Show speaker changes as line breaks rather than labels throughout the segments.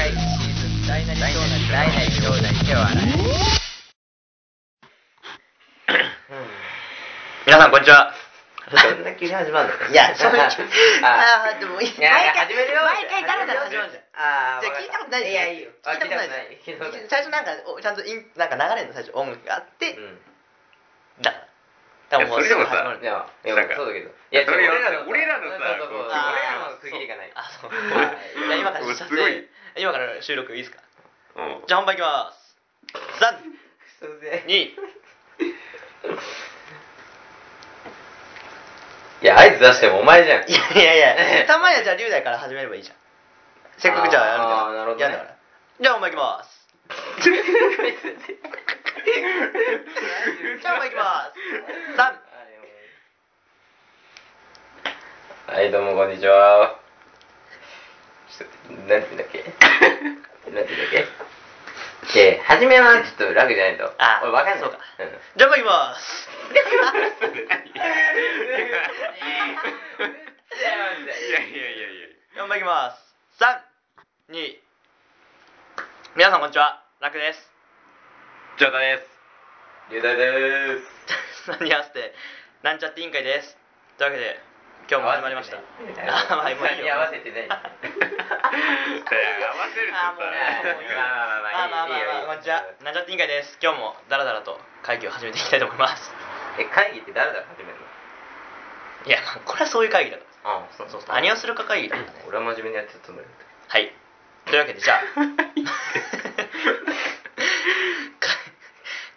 会議シーズン大なり小なり大なり小なり手を洗え皆さんこんにちは。
そんな急に始まるの
いやそういう
あ
あーでもいい。
いや
毎回
始めるよ。
毎回だらだら始まるじゃんじゃあ聞いたことない
いやいいよ。
聞いたことない。最初なんかおちゃんとインなんか流れの？最初音楽があって、
うん。
だからだからも
それでもさ
いや
なんか
そうだけど。
いや
俺らの
俺らのさ
俺らの区切りがない。
あそう。
はい。
じゃあ今から撮影。今から収録いいですか？
うん。
じゃあ本番いきます。三二
いや合図出してもお前じゃん。
いやいやいや たまにはじゃあ龍大から始めればいいじゃん。せっかくじゃあやるから。じゃあ本番いきます じゃあ本番いきます三
はい、どうもこんにちは。ちょっと、なんて言うんだっけ？なんて言うんだっけ？で、初めはちょっと楽じゃないと。
あ
俺わかんない。
そうか
うん。
じゃあ本番いきます
いやいやいやいや
本番いきます三二皆さんこんにちは楽です
ジョータです。
龍大でーす。
何合わせてなんちゃって委員会です。というわけで今日も始まりました。
合
あまあもういいよ。
合わせて
合わせると
あもう
さ
もう
まあまあまあ。
まあこんにちはなんちゃって委員会です。今日もダラダラと会議を始めていきたいと思います。
え、会議って誰だ始めるの？
いやまあこれはそういう会議だか
あそう
らそうそう。何をするか会議だからね。
俺は真面目にやってたつもりだっ
はい。というわけでじゃあ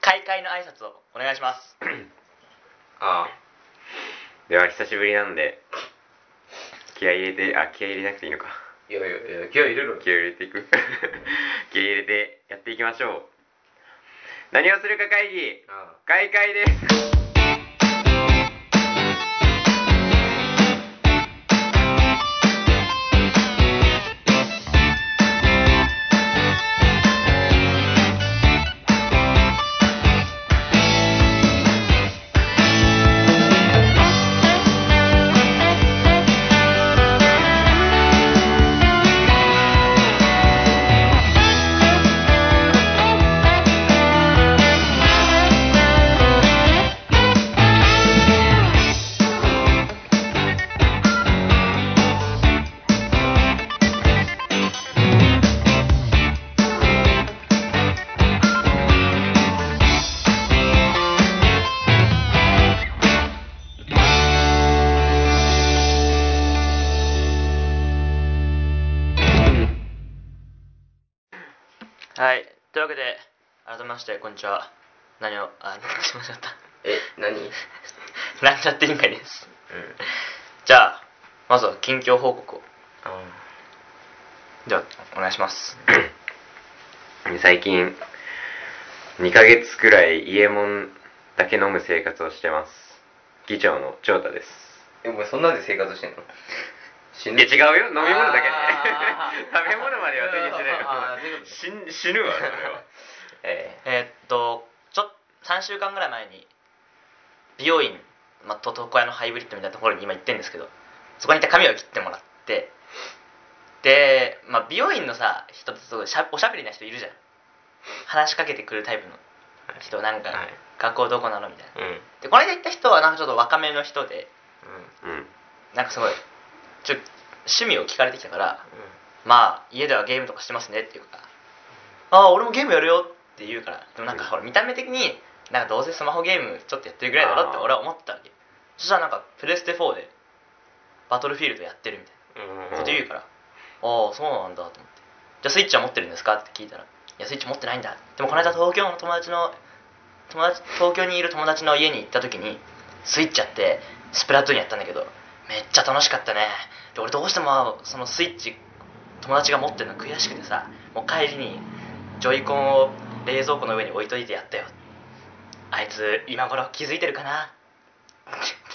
開会の挨拶をお願いします。
た。あ。
では久しぶりなんで気合い入れてあ気合い入れなくていいのか。
いやいやいや、気合い入れろ。
気合い入れていく。気合い入れてやっていきましょう。何をするか会議。
あ。
開会です
こんにちは。何をあ すいません
え、何？うん。
なんちゃって委員会です。じゃあまずは近況報告を。
あ。
じゃあお願いします。
最近2ヶ月くらい家もんだけ飲む生活をしてます。議長の長太です。
え、お前そんなんで生活してんの？死
いや違うよ。飲み物だけ。食べ物までは手にしてない
あーそういうこと
死ん死ぬわそれは
え
えーっとちょ3週間ぐらい前に美容院、まあ、と床屋のハイブリッドみたいなところに今行ってるんですけどそこに行って髪を切ってもらってで、まあ、美容院のさ人ってすごいしゃおしゃべりな人いるじゃん。話しかけてくるタイプの人なんか、
はい。
学校どこなのみたいな。
うん。うん。
でこの間行った人はなんかちょっと若めの人で
うん。
なんかすごいちょ趣味を聞かれてきたからまあ家ではゲームとかしてますねっていうかああ俺もゲームやるよって言うからでもなんかほら見た目的になんかどうせスマホゲームちょっとやってるぐらいだろって俺は思ってたわけ。そしたらなんかプレステ4でバトルフィールドやってるみたい
うん。
なこと言うからああそうなんだと思って。じゃあスイッチは持ってるんですかって聞いたらいやスイッチ持ってないんだ。でもこの間東京の友達の友達東京にいる友達の家に行った時にスイッチやってスプラトゥーンやったんだけどめっちゃ楽しかったね。で俺どうしてもそのスイッチ友達が持ってるの悔しくてさもう帰りにジョイコンを冷蔵庫の上に置いといてやったよ。あいつ今頃気づいてるかな？っ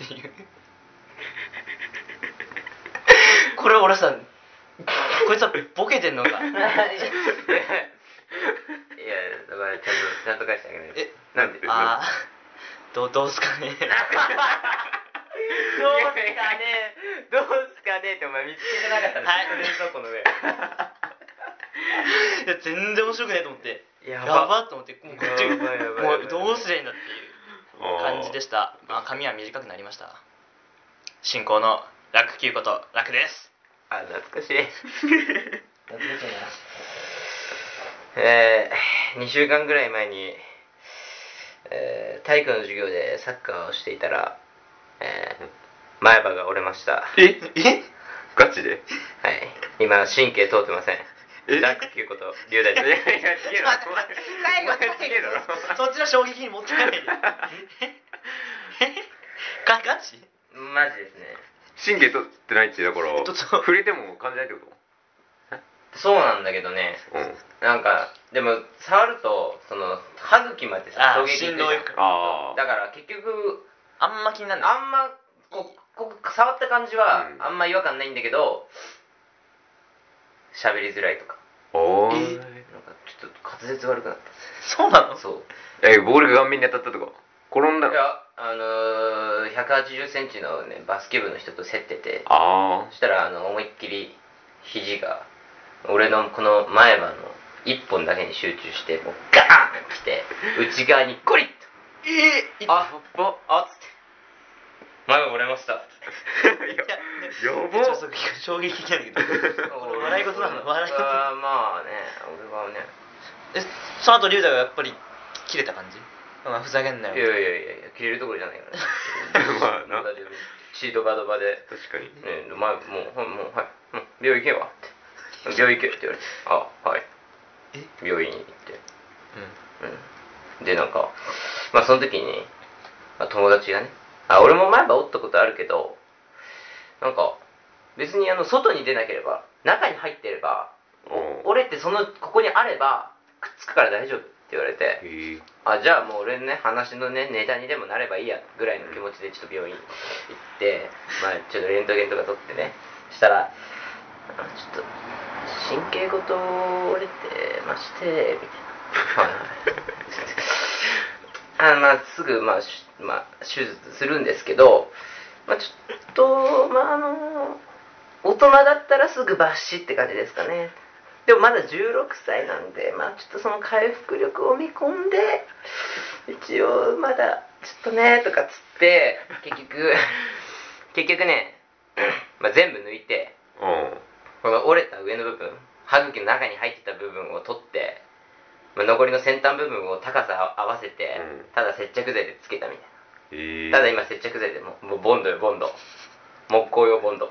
ていう。これ俺さこいつはボケてんのか？
いや、だからちゃんと、ちゃんと返してあげないと。
え
なんで？
ああどうどうすかね？どうすかね？どうすかね？ってお前見つけてなかった
はい。
冷蔵庫の上。いや全然面白くねえと思って
や
やばっと思ってもうこっちも
う
どうすりゃいいんだっていう感じでした。まあ髪は短くなりました。進行の楽球こと楽です。
あ懐かしい。えー、2週間ぐらい前に、えー、体育の授業でサッカーをしていたら、えー、前歯が折れました。は
ええ？
ガチで？
い。今神経通ってません
え？
ラックいうこと。龍大です
いやいや違
そっちの衝撃に持ってかないでガガチ？
マジですね。
神経取ってないってだから触れても感じないってこ
そうなんだけどね。
とうん。
なんかでも触るとその歯茎までさ
あ
衝撃いくじゃん
振動いく
ああ
だから結局
あんま気にならない。
あんまこここ触った感じは
うん。
あんま違和感ないんだけど喋りづらいとか
お
え
ー
なんかちょっと滑舌悪くなっ
そうなの？
たそう。
えボールが顔面に当たったとか転んだの？
いやあのー、1 8 0センチのねバスケ部の人と競ってて。
あ
そしたらあの思いっきり肘が俺のこの前歯の一本だけに集中してもうガーン来て内側にコリッと。
えー、
あばあっ。つっ。て前歯折れました。
あいや
いや
やば。
ちょっと衝撃的なんだけど。笑い事なの？笑い事。
あーまあね俺はね。
えその後龍太がやっぱり切れた感じ？お前ふざけんないよ
やいやいやいや切れるところじゃないから
まあな。
シートバドバで。
確かに。
ね前もうほんもうはい。もう病院行けばって病院行けって言われて。あはい。
え？
病院に行って。
うん。
うん。でなんかまあその時に、まあ、友達がねあ俺も前歯折ったことあるけどなんか別にあの外に出なければ中に入ってれば
お
折れてそのここにあればくっつくから大丈夫って言われてあじゃあもう俺のね話のねネタにでもなればいいやぐらいの気持ちでちょっと病院行ってまあちょっとレントゲンとか取ってねしたらあちょっと神経ごと折れてましてみたいな。は いはいあまあすぐまあ、しまあ、手術するんですけどまあちょっとまああの大人だったらすぐ抜歯って感じですかね。でもまだ16歳なんで、まあちょっとその回復力を見込んで、一応まだちょっとね、とかつって、結局、結局ね、まあ全部抜いて、
うん。
この折れた上の部分、歯茎の中に入ってた部分を取って、まあ、残りの先端部分を高さ合わせて、
うん。
ただ接着剤でつけたみたい
へえ。
な。ただ今接着剤でもうもうボンドよ、ボンド。木工用ボンド。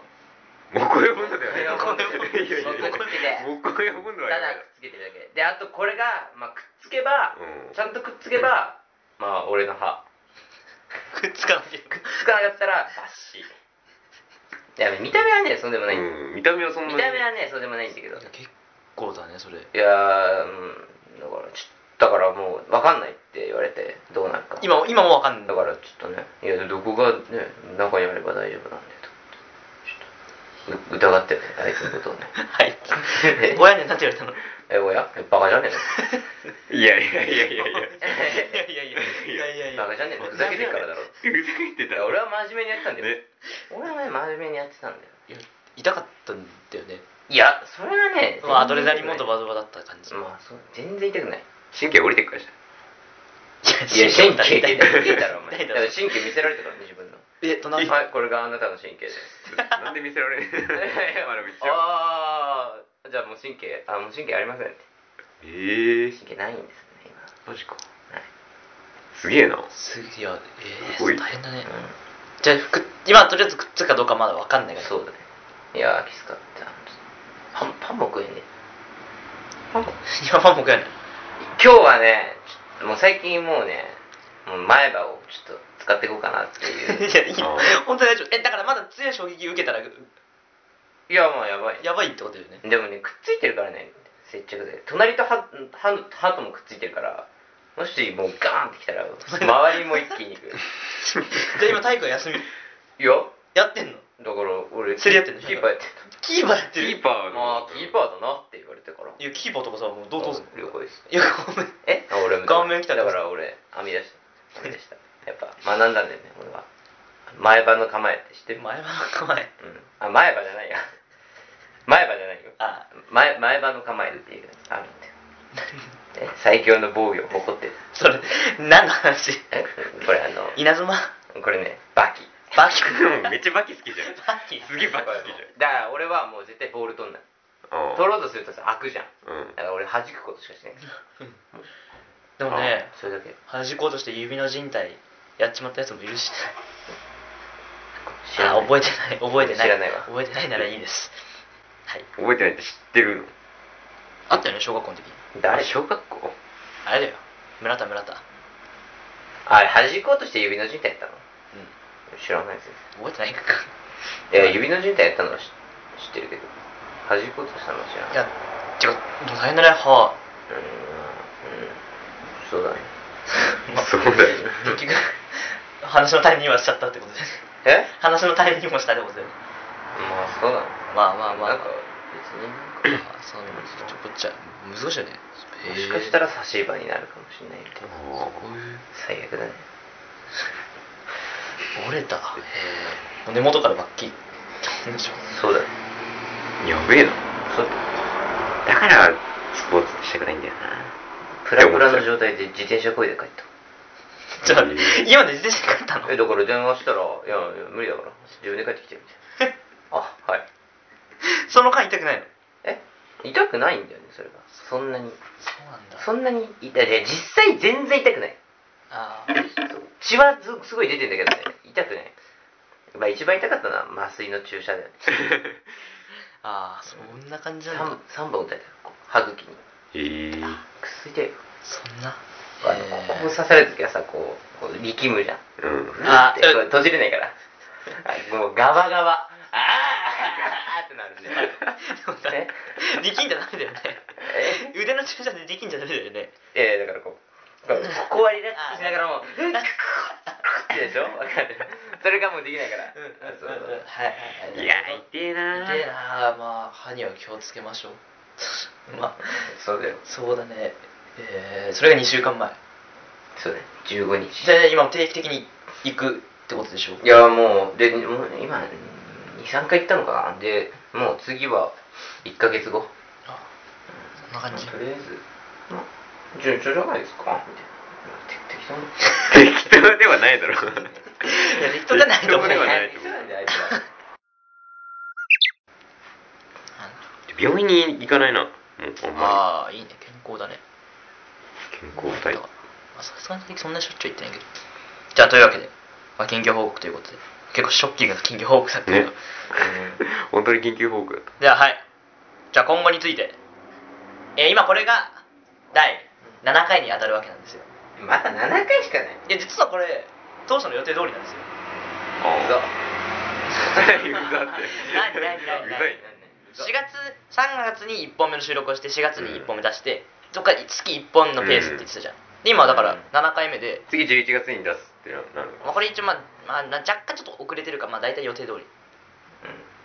もうこれボンドだよね。
木工用ボンド。
いやいやいや。
木工つけて。
もうこれボンドは
ただくっつけてるだけ。であとこれが、まあ、くっつけば、
うん。
ちゃんとくっつけばまあ俺の歯。
くっつかなきゃ。
くっつかなかったらバッシいや見た目はねそうでもない、
うん。見た目はそんなに。
見た目はねそうでもないんだけど。い
結構だねそれ。
やーうんだからちだからもう分かんないって言われてどうなるか。
今今もわかんない。
だからちょっとねいやどこがね中にあれば大丈夫なんでとちょっと疑ってるねあいつのことをね。
はい。親になんて言われたの？
え親？えバカじゃねえの？
いやいやいやいやいや
いやいやいやいや
バカじゃねえのふざけてるからだろ
ふざけてた
俺は真面目にやってたんだよ、
ね、
俺はね真面目にやってたんだよ
痛かったんだよね
いやそれはね
まあアドレナリンもドバドバだった感じ
まあそう全然痛くない。
神経降りてくからじ
いや神経
痛い
痛いだろ痛いだろお前。
だ
から神経見せられたからね自分の。
え隣
はいこれがあなたの神経です。
ゃ んなんで見せられんまだ見せちゃう
ああじゃあもう神経あもう神経ありませんって
ええ
神経ないんですね
マジか。
はい。
すげえな。
すいやえ
すごい。
ー、大変だね。
今
じゃあく今とりあえずくっつくかどうかまだわかんないから。
うんそうだね。いやきつかったパンパンも食えん。ねパン？も
今パンも食えない
今日はねちょっともう最近もうねもう前歯をちょっと使っていこうかなっていう。
いやいい。
あ
本当に大丈夫。えだからまだ強い衝撃受けたら
いやまあやばい。
やばいってことだよね。
でもねくっついてるからね接着剤。隣と歯歯の歯ともくっついてるからもしもうガーンってきたら 周りも一気にいく
じゃあ今体育は休み？
いや。
やってんの？
だから俺
競り合ってんの？
キーパーやって
キーパーやってる？
キーパー
たまあキーパーだなって言われてから。
いやキーパーとかさもうどうどうすんの？
了解です。
いやごめん。
え？あ俺も
顔面来たら
だから俺編み出した。編み出した。やっぱ学んだんだよね俺は。前歯の構えって知ってる？
前歯の構え。
うん。あ前歯じゃないや。前歯じゃないよ。
あ。
前前歯の構えっていう。あるんだよ最強の防御を誇ってる。
それ何の話？
え？これあの
稲妻？
これねバキ
バキ
めっちゃバキ好きじゃん。
バキ？
すげえバキ好きじ
だから俺はもう絶対ボール取んない
ゃん
取ろうとするとさ開くじゃん。
うん。
だから俺弾くことしかしない。
でもね
それだけ
弾こうとして指の靭帯やっちまったやつもいるし
知らない。
あ覚えてない。覚えてない。
知らないわ。
覚えてないならいいです。はい。
覚えてないって知ってるの？
あったよね小学校の時。
誰？
小学校？
あれだよ。村田村田。
あれ弾こうとして指の靭帯やったの？
うん
知らないです
覚えてないか。
いや指の靭帯やったのは知知ってるけど。弾こうとしたのは知らない。
いや違うでも大変だねは。
うーんうん。そうだね。
ま
そうだよ。
結局話の種にはしちゃったってことで。
え？
話の種にもしたってことで。
まあそうだね。
まあまあまあ
なんか別になんか
あそうちょこっちゃ難しいよね。
もしかしたら差し歯になるかもしれないけど。最悪だね
折れた。へえ根元からバッキリ
そうだ。ね
やべえな。
そう
だ。からスポーツしたくないんだよな。
プラプラの状態で自転車こいで帰った。
ちょっと待って今で自転車買ったの？
えだから電話したら「いやいや無理だから。自分で帰ってきて」みたいな。あはい。
その間痛くないの？
え？痛くないんだよねそれが。そんなに。
そうなんだ。
そんなに痛い。実際全然痛くない。
あ
そう 血はずすごい出てんだけどね。痛くないまあ一番痛かったのは麻酔の注射だよね
ああそんな感じなんだ。
3, 三本打たれた歯茎に。
ええ
くっそ痛いよ
そんな。
あのここ刺された時はさこうこう力むじゃん。
うん。
あ
ってこう閉じれないから。あもうガバガバ。あー。ってなるんでえ
力んじゃダメだよね。
え？
腕の注射で力んじゃダメだよね。
いやいやだからこうこうここはリラックスしながらもううんってでしょわかるそれがもうできないからそう
はい
いや痛えな
痛えなまあ歯には気をつけましょうまあ
そうだよ
そうだねえー、それが2週間前
そうだよ15日
じゃあ今定期的に行くってことでしょ
いやもうでもう今23回行ったのかなでもう次は1ヶ月後
あそんな感じ
とりあえずまあ順調じゃないですか。みたいな適当に
適当ではないだろ
いや適当じゃない。と思う
適当ではないと思う。
適当なんであいつら
病院に行かないな。もうあんま
ああいいね。健康だね。
り健康体。
まあさすがにそんなしょっちゅう言ってないけど。じゃあというわけで、まあ、緊急報告ということで。結構ショッキングな緊急報告されたけど、
ね。本当に緊急報告だった。
でははい。じゃあ今後について、えー今これが第7回に当たるわけなんですよ。
うんまだ7回しかない。
いや実はこれ当初の予定通りなんですよ。
うざ
何うざって。
何何何
うざい
4月3月に1本目の収録をして4月に1本目出して、どっか月1本のペースって言ってたじゃん、で今だから
うん。
7回目で、
次11月に出すってなる
まあ、これ一応まあ、まあ、な若干ちょっと遅れてるかまあ大体予定通り。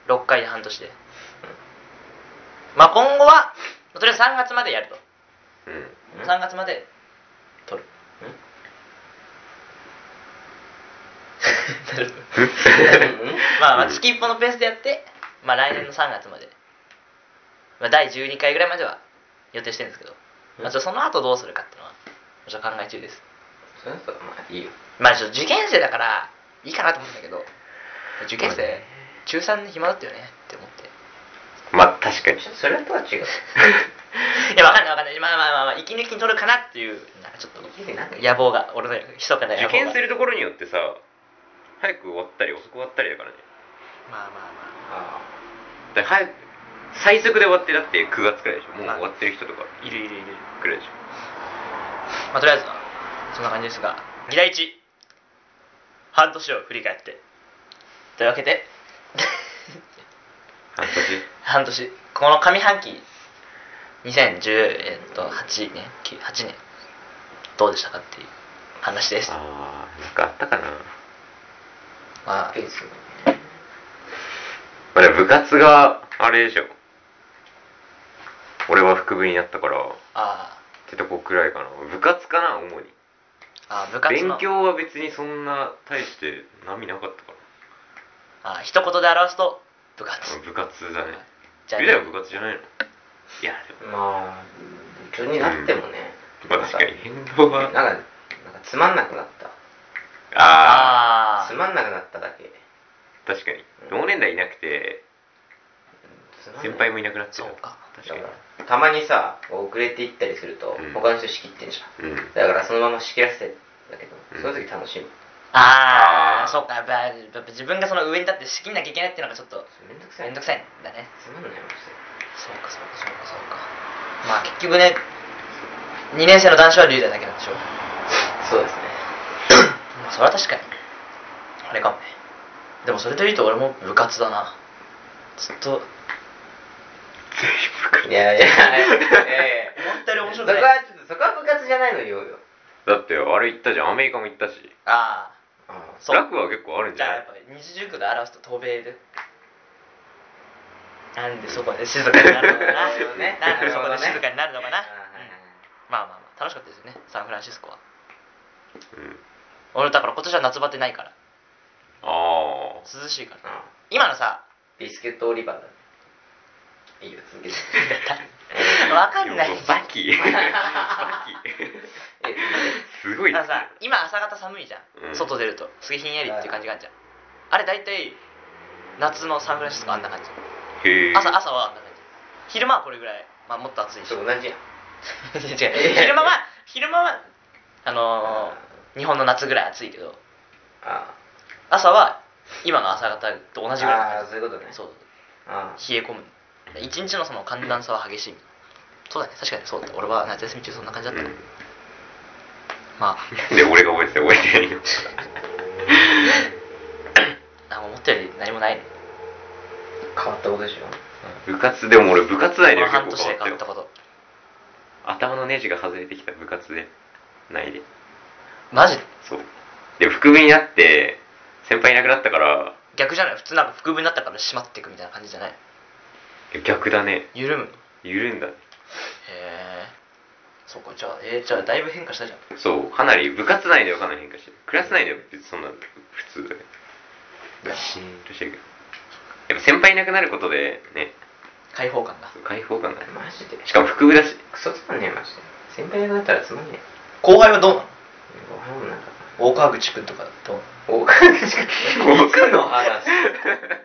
6回で半年で、まあ今後はとりあえず3月までやると、
うん
うん
3月まで。撮る。まあまあ月1本のペースでやって、まあ、来年の3月まで、まあ、第12回ぐらいまでは予定してるんですけど、まあ、その後どうするかっていうのはちょっと考え中です。
それだったらまあいいよ。
まあちょっと受験生だからいいかなと思うんだけど。受験生中3で暇だったよねって思って。
まあ確かに。
それとは違う。
いやわかんないわかんない。まあまあまあまあ息抜きに取るかなっていうなんかちょっと野望が俺の密かな野望が。
受験するところによってさ早く終わったり遅く終わったりだからね。
まあまあま
あ
だから早く最速で終わってだって9月くらいでしょ。もう終わってる人とか
あいるいるいる。
くらいでし
まあとりあえずはそんな感じですが議題1半年を振り返って。というわけで
ょ半年？
半年。この上半期2018年？8年？どうでしたかっていう話です。
ああなんかあったかな？
まあ。
ペース
まあでも部活があれでしょ。俺は副部になったから。っ
あ
てとこくらいかな。部活かな主に。
あ部活の。
勉強は別にそんな大して波なかったか
あ一言で表すと部活。
ら部活だね
じゃあ
ゆうだは部活じゃないの？いやでも。
まあ部長になってもね、
まあ確かに変動は。
なんかなんかつまんなくなった。
あ
あ
つまんなくなっただけ。
あ確かに。同年代いなくて先輩もいなくなってる。
そうか。
確かに
たまにさ遅れていったりすると、
うん
他の人仕切ってんじゃん
うん
だからそのまま仕切らせてんだけど、
うん
その時楽しいもん
あー。
ああそうかやっぱやっぱ自分がその上に立って仕切んなきゃいけないっていうのがちょっと
めんどくさい
めんどくさいんだね。
つまんないもん
そうかそうかそうかそうか。まあ結局ね2年生の男子は龍大だけなんでしょ。
そうですね。
まあそれは確かに。あれかもね。でもそれで言うと俺も部活だな。ずっと。
いやいやいやいやいや。
思ったより面
そ
白くない。
こはちょっとそこは部活じゃないの言おうよ。
だってあれ行ったじゃん。アメリカも行ったし。
ああ
あ
そう。
楽は結構あるんじゃない？
じゃあやっぱ二次熟で表すと渡米でなんでそこで静かになるのかな。
そうね
なんでそこで静かになるのかな、
あはいはいはい。
まあまあまあ楽しかったですよねサンフランシスコは。
うん。
俺だから今年は夏バテないから。
ああ
涼しいから。
あ
今のさ
ビスケットオリバーだ。いいよ続けて。
わかんない。
バキ。バキ。
え
すごい
あのさ今朝方寒いじゃん、
うん。
外出ると。すげえひんやりっていう感じがあるじゃん。あれ大体夏のサンフランシスコあんな感じ。
へえ。
朝朝はあんな感じ。昼間はこれぐらい、まあ、もっと暑いし。
そう同じやん。
違う。昼間は昼間はあのー日本の夏ぐらい暑いけど。
あ
朝は今の朝方と同じぐらいの
あそういうことね。
そう
あ
冷え込む。一日のその寒暖差は激しい。そうだね。確かにそうだ俺は夏休み中そんな感じだった、
うん
ま
で俺が覚えてて覚えてないよ。
あ思ったより何もないね。
変わったことでしょ？
部活でも俺部活内で結構変わったよ。
年で変わったこと。
頭のネジが外れてきた部活で。ないで。
マジで？
そう。で副部になって先輩いなくなったから。
逆じゃない？普通なんか副部になったから閉まっていくみたいな感じじゃない？
逆だね。
緩むへ
緩んだ。
えそうかじゃあえー、じゃあだいぶ変化したじゃん。
そうかなり部活内ではかなり変化してる。クラス内では別にそんな普通だね。シーンとしてるけどやっぱ先輩いなくなることでね。
開放感が。
開放感が。
マジで。
しかも副部だし
クソつまんねえマジで。先輩いなくなったらつまんねえ。
後輩はどうなの？
ご飯もなんか
大川口くんとかどう
お金しかいつの？話。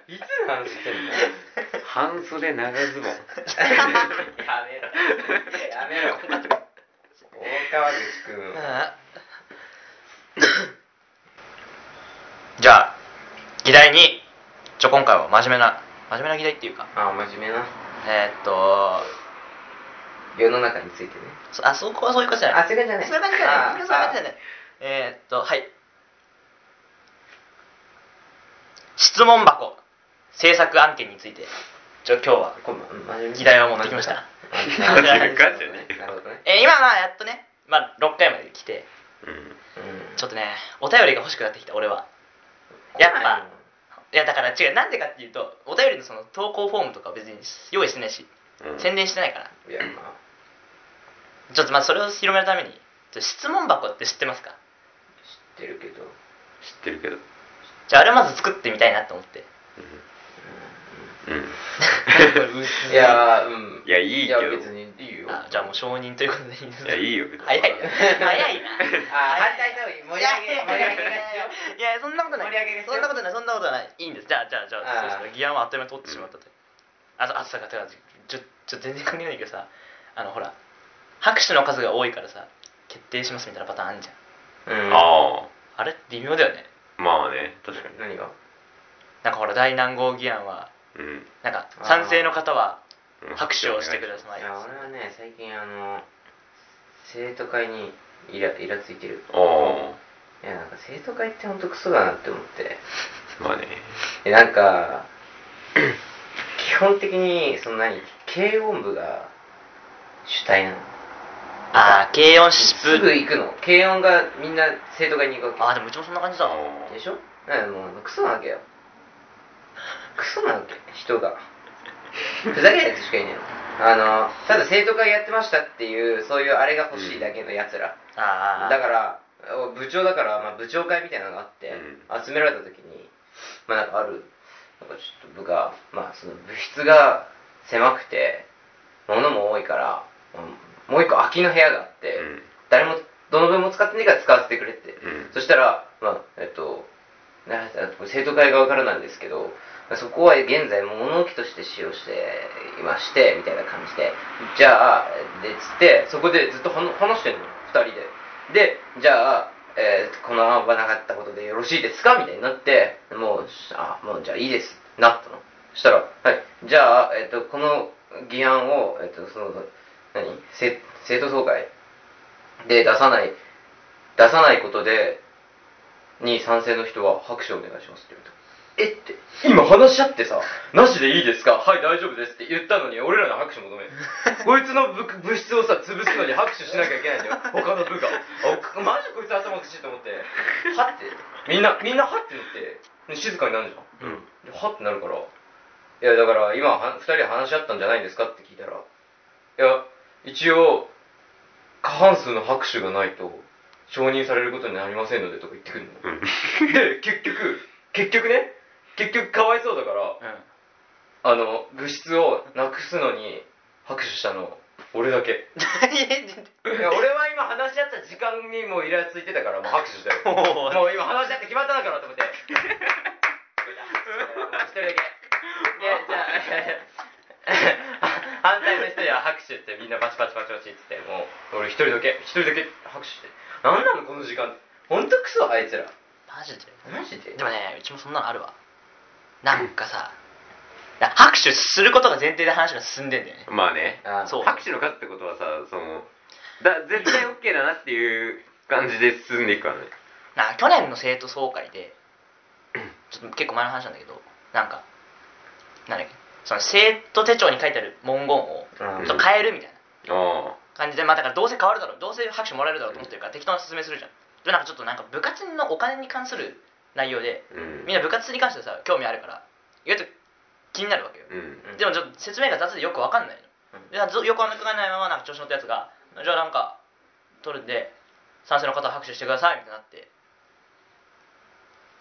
いつの話してんの？
半袖長ズボン。
やめろ。やめろ 大川口くん
じゃあ議題にちょ今回は真面目な真面目な議題っていうか。
あ真面目な。
えー、っと
世の中についてね。
そあそこはそういうことじゃない。
あそういう感じじゃない。
そういう感じじゃない。
あ
そういう感じじゃない。えー、っとはい。質問箱。制作案件についてちょ今日は
こん真面目
議題を持ってきました。
なるほどね。
えー今まあやっとね、まあ、6回まで来て
うん。
うん
ちょっとねお便りが欲しくなってきた俺は。やっぱい。やだから違うなんでかっていうとお便りのその投稿フォームとかは別に用意してないし、
うん。
宣伝してないから。
いやまあ。
ちょっとまあそれを広めるために質問箱って知ってますか？
知ってるけど。
知ってるけど。
じゃああれまず作ってみたいなと思って。
うんうん。
いやうん。
いやいいけど。
いや別にいいよ。
あじゃあもう承認ということでいいですか？
いやいいよ別に。
早い。な早いな。
あ反対した方がいい盛り上げ盛り上げ
いやそんなことない。
盛り上げが必要
そんなことない。そんなことない。いいんです。じゃあじゃあじゃあそうですね議案はあっという間に通ってしまったと、あとあとさてかちょちょ全然関係ないけどさ。あのほら拍手の数が多いからさ決定しますみたいなパターンあるじゃん。
うん。
あ
あ。れ？微妙だよね。
あまあね確かに。
何が？
なんかほら大南号議案は
うん
なんか賛成の方は
うん。
拍手をしてください。
いや俺はね最近あの生徒会にイライラついてる。
ああ
いやなんか生徒会ってほんとクソだなって思って。
まあね。
えなんか基本的にその何軽音部が主体なの。
ああ軽音疾
すぐ
風
行くの。軽音がみんな生徒会に行くわ
ああでもうちもそんな感じだ。
でしょ？だからもうクソなわけよクソな人が。ふざけないやつしかいないの。あのただ生徒会やってましたっていうそういうあれが欲しいだけのやつら、
ああ
だから部長だから、まあ、部長会みたいなのがあって、集められた時にまあなんかある。なんかちょっと部がまあその部室が狭くて物も多いからうんもう一個空きの部屋があって、誰もどの分も使ってねえから使わせてくれって、
うん。
そしたらまあえっとな生徒会側からなんですけどそこは現在物置として使用していましてみたいな感じで。じゃあでつってそこでずっと話話してんの。2人で。でじゃあ、えーこの案はなかったことでよろしいですか？みたいになってもうあもうじゃあいいです。なったの。そしたらはい。じゃあ、えっとこの議案を、えっとその何？生生徒総会で出さない出さないことでに賛成の人は拍手をお願いしますって言われた。えって。今話し合ってさなしでいいですか？はい大丈夫です。って言ったのに俺らの拍手求める こいつの部部室をさ潰すのに拍手しなきゃいけないんだよ。他の部があマジこいつ頭おかしいと思って。はって。みんなみんなはってなって。で静かになるじゃん。
うん。
ではってなるから。いやだから今は2人で話し合ったんじゃないんですか？って聞いたら。いや一応過半数の拍手がないと承認されることになりませんのでとか言ってくるの。
うん。
で結局結局ね結局かわいそうだから
うん。
あの物質をなくすのに拍手したの俺だけ。いや俺は今話し合った時間にもうイラついてたからもう拍手したよ。もう。今話し合って決まったんだからと思って。一人だけ。でじゃあ 反対の人には拍手ってみんなパチパチパチパチっつってもう俺一人だけ。一人だけ拍手して。何なのこの時間。ほんとクソあいつら。
マジで？
マジで？
でもねうちもそんなのあるわなんかさな拍手することが前提で話が進んでんだよね。
まあね。
あ
そう。
拍手の数ってことはさそのだ絶対 OK だなっていう感じで進んでいくからね。
な去年の生徒総会で ちょっと結構前の話なんだけどなんかなんだっけその生徒手帳に書いてある文言を
うん。
ちょっと変えるみたいな。
あ
感じでまあだからどうせ変わるだろうどうせ拍手もらえるだろうと思ってるから適当な説明するじゃん。でなんかちょっとなんか部活のお金に関する内容で。
あうん。
みんな部活に関してさ興味あるから意外と気になるわけよ。
うん。
でもちょっと説明が雑でよくわかんないの、でずよくわかんないままなんか調子乗ったやつがじゃあなんか取るんで賛成の方は拍手してくださいみたいになって。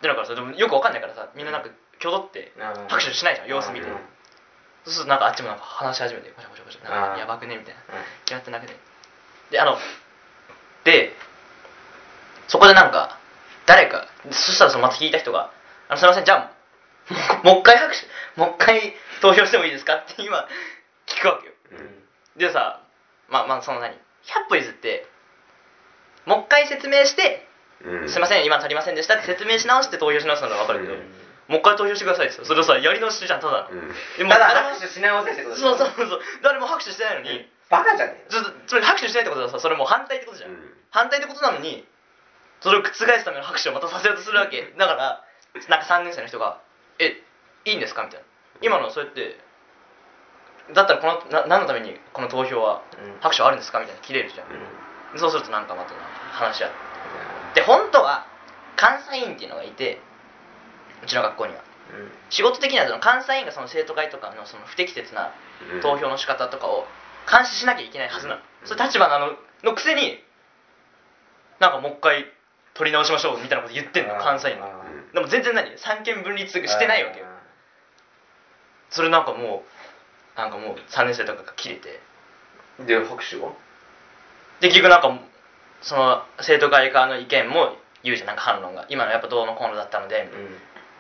でだからさでもよくわかんないからさみんななんか挙動って
うん
拍手しないじゃん様子見て、
うん。
そうするとなんかあっちもなんか話し始めてごちゃごちゃごちゃなんかやばくねみたいな。決まってなくてであのでそこでなんか誰か。そしたらそのまた聞いた人が「あのすいませんじゃあもう一回拍手もう一回投票してもいいですか?」って今聞くわけよ。でさまあまあその何？100歩譲ってもう一回説明して
うん「
すいません今足りませんでした」って説明し直して投票し直すなら分かるけど、
うん。
もう一回投票してくださいってさそれをさやり直しじゃんただ。の、
うん。
でも
ただ拍手し直せってこと
そうそうそう誰も拍手してないのに、
バカじゃねえ
つまり拍手してないってことはさそれもう反対ってことじゃん、
うん。
反対ってことなのにそれを覆すための拍手をまたさせようとするわけ。だからなんか3年生の人が「えいいんですか?」みたいな。今のそうやってだったらこのな何のためにこの投票は
うん。
拍手あるんですか？みたいな切れるじゃん、
うん。
そうするとなんかまた話し合って。で本当は監査委員っていうのがいてうちの学校には。仕事的にはその監査委員がその生徒会とかのその不適切な
うん。
投票の仕方とかを監視しなきゃいけないはずなの、
うん。
そういう立場なののくせになんかもう一回取り直しましょうみたいなこと言ってんの監査員が
うん
でも全然何三権分立してないわけ。よそれなんかもうなんかもう3年生とかが切れて。
で拍手は？
で結局なんかその生徒会側の意見も言うじゃん。なんか反論が。今のやっぱどうのこうのだったので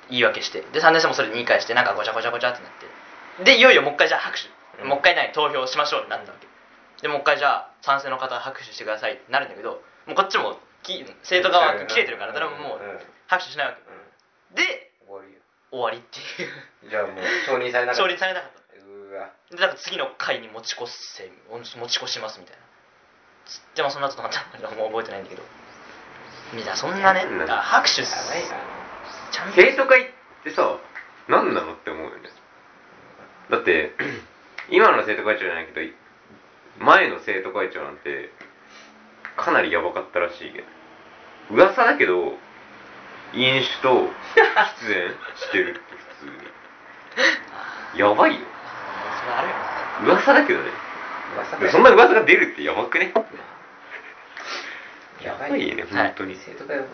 言い訳して。で3年生もそれで言い返してなんかごちゃごちゃごちゃってなって。でいよいよもう一回じゃあ拍手、
うん。
もう一回何投票しましょうってなったわけ。でもう一回じゃあ賛成の方は拍手してくださいってなるんだけどもうこっちもき生徒側は切れてるから誰ももう拍手しないわけ。で
終わりよ。
終わりっていう。
じゃあもう承認されなかった。
承認されなかった。
うわ。
でなんか次の回に持ち越せ持ち越しますみたいな。つってもそんなことなったのもう覚えてないんだけど。みたいなそんなね
うん。
だから拍手
やばいな。
ちゃんと。
生徒会ってさ何なのって思うよね。だって 今の生徒会長じゃないけど前の生徒会長なんてかなりヤバかったらしいけど。噂だけど飲酒と喫煙してるって普通に。やばいよ。
それあるよ。ね
噂だけどね。
噂
でそんな噂が出るってやばくね？
やば
やばいよね
はい。
本当に、
生徒会をちょっ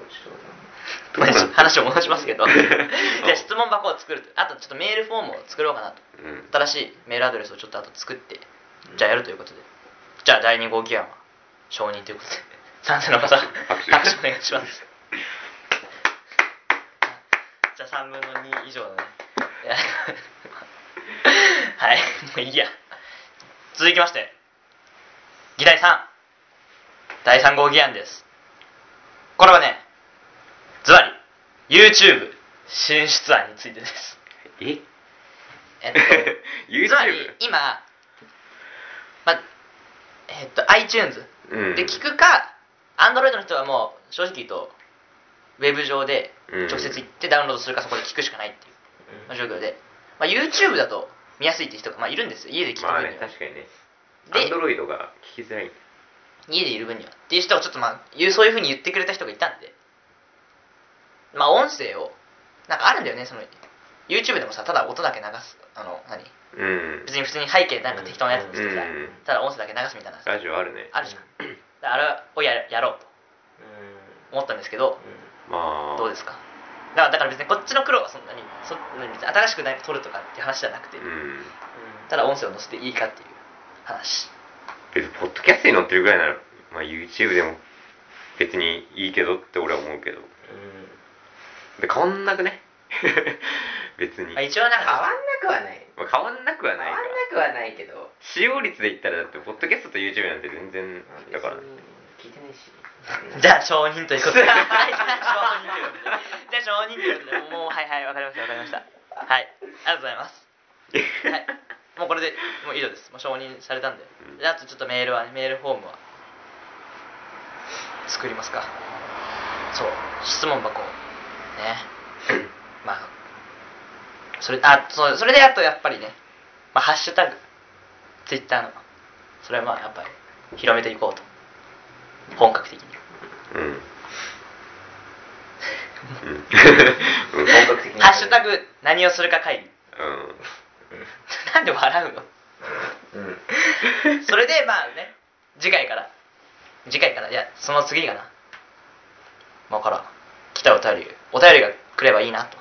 まあ話を戻しますけど。じゃあ質問箱を作るあとちょっとメールフォームを作ろうかなと。
うん。
新しいメールアドレスをちょっとあと作って。じゃあやるということで。じゃあ第2号議案は？承認ということで。賛成の方
拍手。
拍手お願いします。じゃあ3分の2以上のね。はいもういいや。続きまして。議題3第3号議案です。これはねズバリ YouTube 進出案についてです。
え？
えっとつまり
YouTube?
今、まえっと iTunes
うん。
で聞くか、Android の人はもう正直言うとウェブ上で
うん。
直接行ってダウンロードするかそこで聞くしかないっていう、まあ状況で、まあ、YouTube だと見やすいって人が、まあ、いるんですよ。家で聞く
まあね
分には、
確かにね。
で
アンドロイドが聞きづらい。
家でいる分には。っていう人がちょっとまあ言うそういうふうに言ってくれた人がいたんで。まあ音声をなんかあるんだよね。その YouTube でもさただ音だけ流すあの何？
うん。
別に普通に背景なんか適当なやつにしてさ、
うん。
ただ音声だけ流すみたいなさ
ラジオあるね。
あるじゃん。であれをややろうと思ったんですけど
まあ。
どうですか？だからだから別にこっちの苦労はそんなにそ別に新しく何か撮るとかって話じゃなくて、
うん。
ただ音声を載せていいかっていう話。
別にポッドキャストに載ってるぐらいなら、まあ、YouTube でも別にいいけどって俺は思うけど。で変わんなくね？別に、
まあ、一応なん
変わん
か
なくはない。
まあ、変わんなくは
変わん
ないか
なくはないけど。
使用率で言ったらだってポッドキャストと YouTube なんて全然だから。ね
別に聞いてないし。
じゃあ承認ということで。は いじゃあ承認ということで。じゃあ承認ということでもうはいはいわかりましたわかりました。はい。ありがとうございます。はい。もうこれでもう以上です。もう承認されたんで。
うん。
であとちょっとメールはねメールフォームは作りますか。そう。質問箱。をね。まあそれあそうそれであとやっぱりね、まあ、ハッシュタグツイッターのそれはまあやっぱり広めていこうと。本格的に。
うん。
本格的に。
ハッシュタグ何をするか会議。
うん。
なんで笑うの？
うん。
それでまあね次回から。次回からいやその次かな。もうから来たお便りお便りが来ればいいなと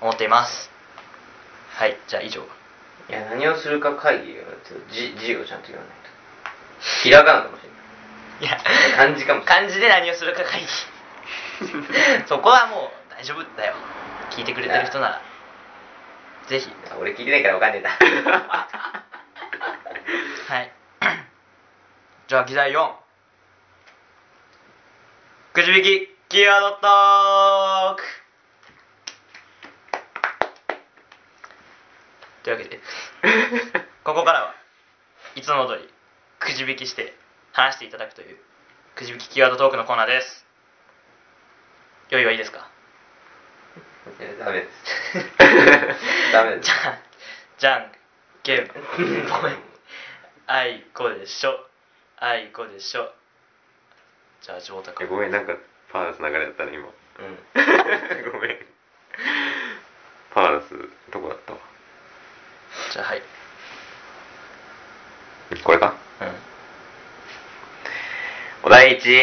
思っていますはいじゃあ以上。
いや何をするか会議を字字をちゃんと言わないと。ひらがなかもしれ
い。や
ない漢字かもしれない。
漢字で何をするか会議。そこはもう大丈夫だよ。聞いてくれてる人なら。ぜひ。
あ俺聞いてないからわかんねえんだ
はい。じゃあ議題4くじ引きキーワードトークというわけで。ここからはいつも通りくじ引きして話していただくというくじ引きキーワードトークのコーナーです。用意はいいですか？
いやダメです。ダメです。
じゃあじゃんけん。ぽいあいこでしょ。あいこでしょ。じゃあ上
ごめんなんかパーラス流れだったね今。
うん。
ごめん。パーラスどこ？
じゃあはい。
これか？
うん。
お題1時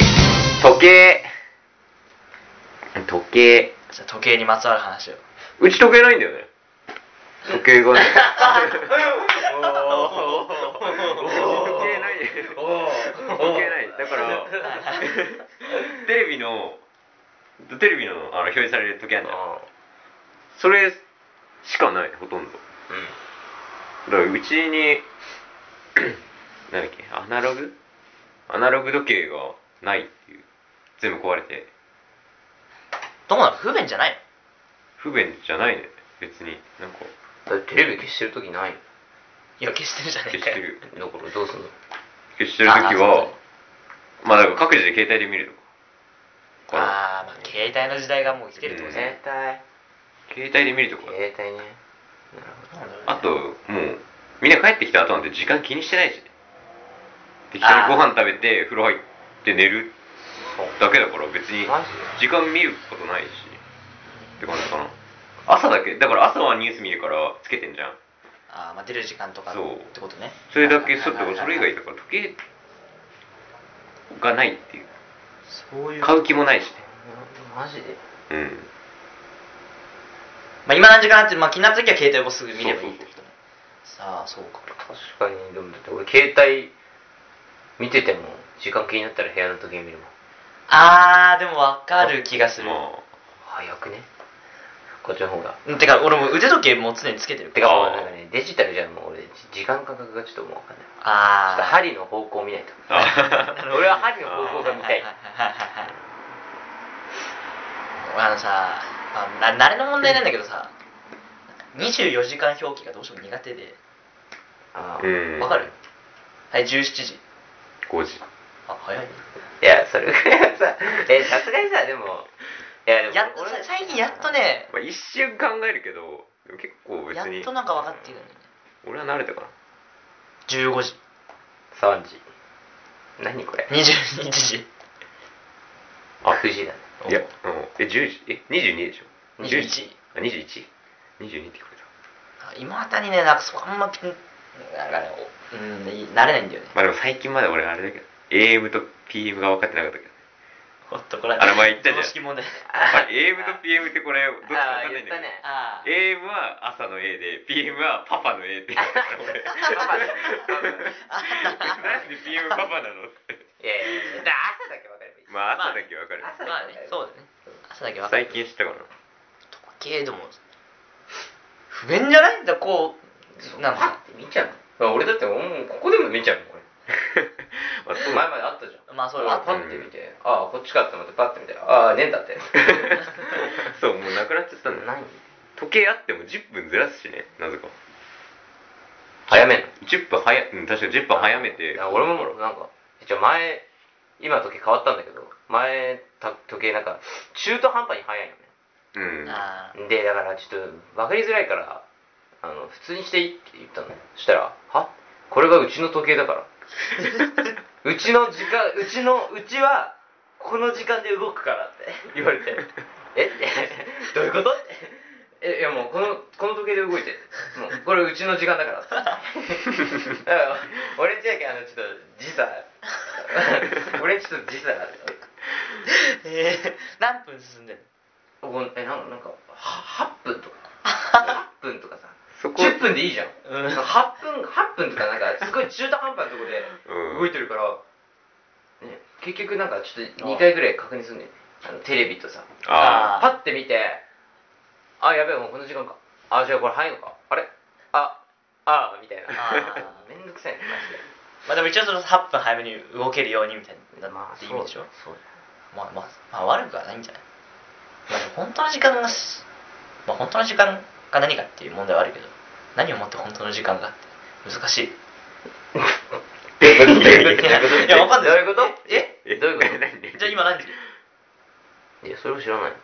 計。時計。
じゃあ時計にまつわる話を。
うち時計ないんだよね。時計がね。時計ない時計ないだからテレビのテレビのあの表示される時あるじゃんそれしかないほとんどだからうちに なんだっけアナログ？アナログ時計がないっていう全部壊れて。
どうなの？不便じゃないの？
不便じゃないね別に。なんか
だってテレビ消してる時ない。
いや消してるじゃねえ
消してる。
のだからどうすんの？
消してる時はまあだから各自で携帯で見るとか。
ああまあ携帯の時代がもう来てるってこと
携
ね、
帯。
携帯で見るとか。
携帯ね
あともうみんな帰ってきた後なんて時間気にしてないし。適当にご飯食べて風呂入って寝るだけだから別に時間見ることないし。って感じかな。朝だけ。だから朝はニュース見るからつけてんじゃん。
ああまあ出る時間とかってことね。
それだけそ
はいはいはいはい。
それ以外だから時計がないっていう。
そういう。
買う気もないしね。
マジで？
うん
まあ今何時間なって、まあ、気になった時は携帯をすぐ見ればいいってことね。さあそうか
確かにでもだって俺携帯見てても時間気になったら部屋の時計見るもん。
あーでも分かる気がする。
ま
早くね。こっちの方が。
うんてか俺も腕時計もう常につけてる
てかもうなんかねデジタルじゃもう俺時間感覚がちょっともう分かんない。ちょっと
あー
針の方向を見ないと。
あ
俺は針の方向が見たい。
あのさ、まあ、な慣れの問題なんだけどさ24時間表記がどうしても苦手で。
あー。
うん。
わかる？はい17時。
5時。
あ早いね。
いやそれぐらいはさえさすがにさでもいやでも
やっと最近やっとね
まあ一瞬考えるけどでも結構
や
別に
っとなんか分かってきたんだよね。
俺は慣れたかな。
15時。
3時。何これ
？22時。
あ。
9時だね
いや、うん、え10時え22でしょ
？21
あ 21?22 ってこれだ
今あたりねなんかそこあんまピンなんかねおうん慣れないんだよね。
まあでも最近まで俺あれだけど AM と PM が分かってなかったけどね。
ほっとこれ
あの前言ったじゃん。
常識問題。
あれ AM と PM ってこれどっちか分かんないんだけど。
ね。
AM は朝の A で PM はパパの A って。言ってたから俺
パパね
なんで PM パパなのって
いやいやいやだ 朝だけ分かればいい。
まあ朝だけ分かる、
朝
まあねそうだね。朝だけ分か
最
る
近知ったかな？
時計でも不便じゃない？だからこうなん
パ
か。
ッて見ちゃうの俺だってもうここでも見ちゃうもんこ
まあそう。
れ前まであったじゃん
まあそれは
あパッて見て。ああこっちかって思ってパッて見て。ああねえんだって。
そうもうなくなっちゃったんだよ
何
時計あっても10分ずらすしねなぜか。
早めんの
？10分早うん確か10分早めて。
いや俺もなんかじゃあ前今時計変わったんだけど前た時計なんか中途半端に早いのね。
うん。
でだからちょっと分かりづらいからあの普通にしていいって言ったの。そしたら「は？これがうちの時計だから。うちの時間うちのうちはこの時間で動くから」って言われて「え？っ?」て「どういうこと?」って「えいやもうこのこの時計で動いて。もうこれうちの時間だから」ってだから俺んちだけあのちょっと時差。俺んちょっと時差がある。
えー、何分進んでる
ここえなんかなんかは8分とか。8分とかさ。
そこ。
10分でいいじゃん、
うん。
8分8分とかなんかすごい中途半端なとこで
うん。
動いてるから、ね、結局なんかちょっと2回ぐらい確認するねあのテレビとさ。
あ
パッて見てあやべえもうこの時間か。あじゃあこれ早いのか。あれ？ああみたいな。
あ
めんどくさいねマジで。
まあでも一応その8分早めに動けるようにみたいな。
まあ
って意味でしょ？
そう
まあまあ、まあ、悪くはないんじゃない？まあでも本当の時間がしまあ本当の時間が何かっていう問題はあるけど何をもって本当の時間がって難しい。
どういうこと？どういうこと？
いやわかんない。
どういうこと？
え？
え？
どういうこと？
何？
じゃあ今何時
いやそれを知らない。え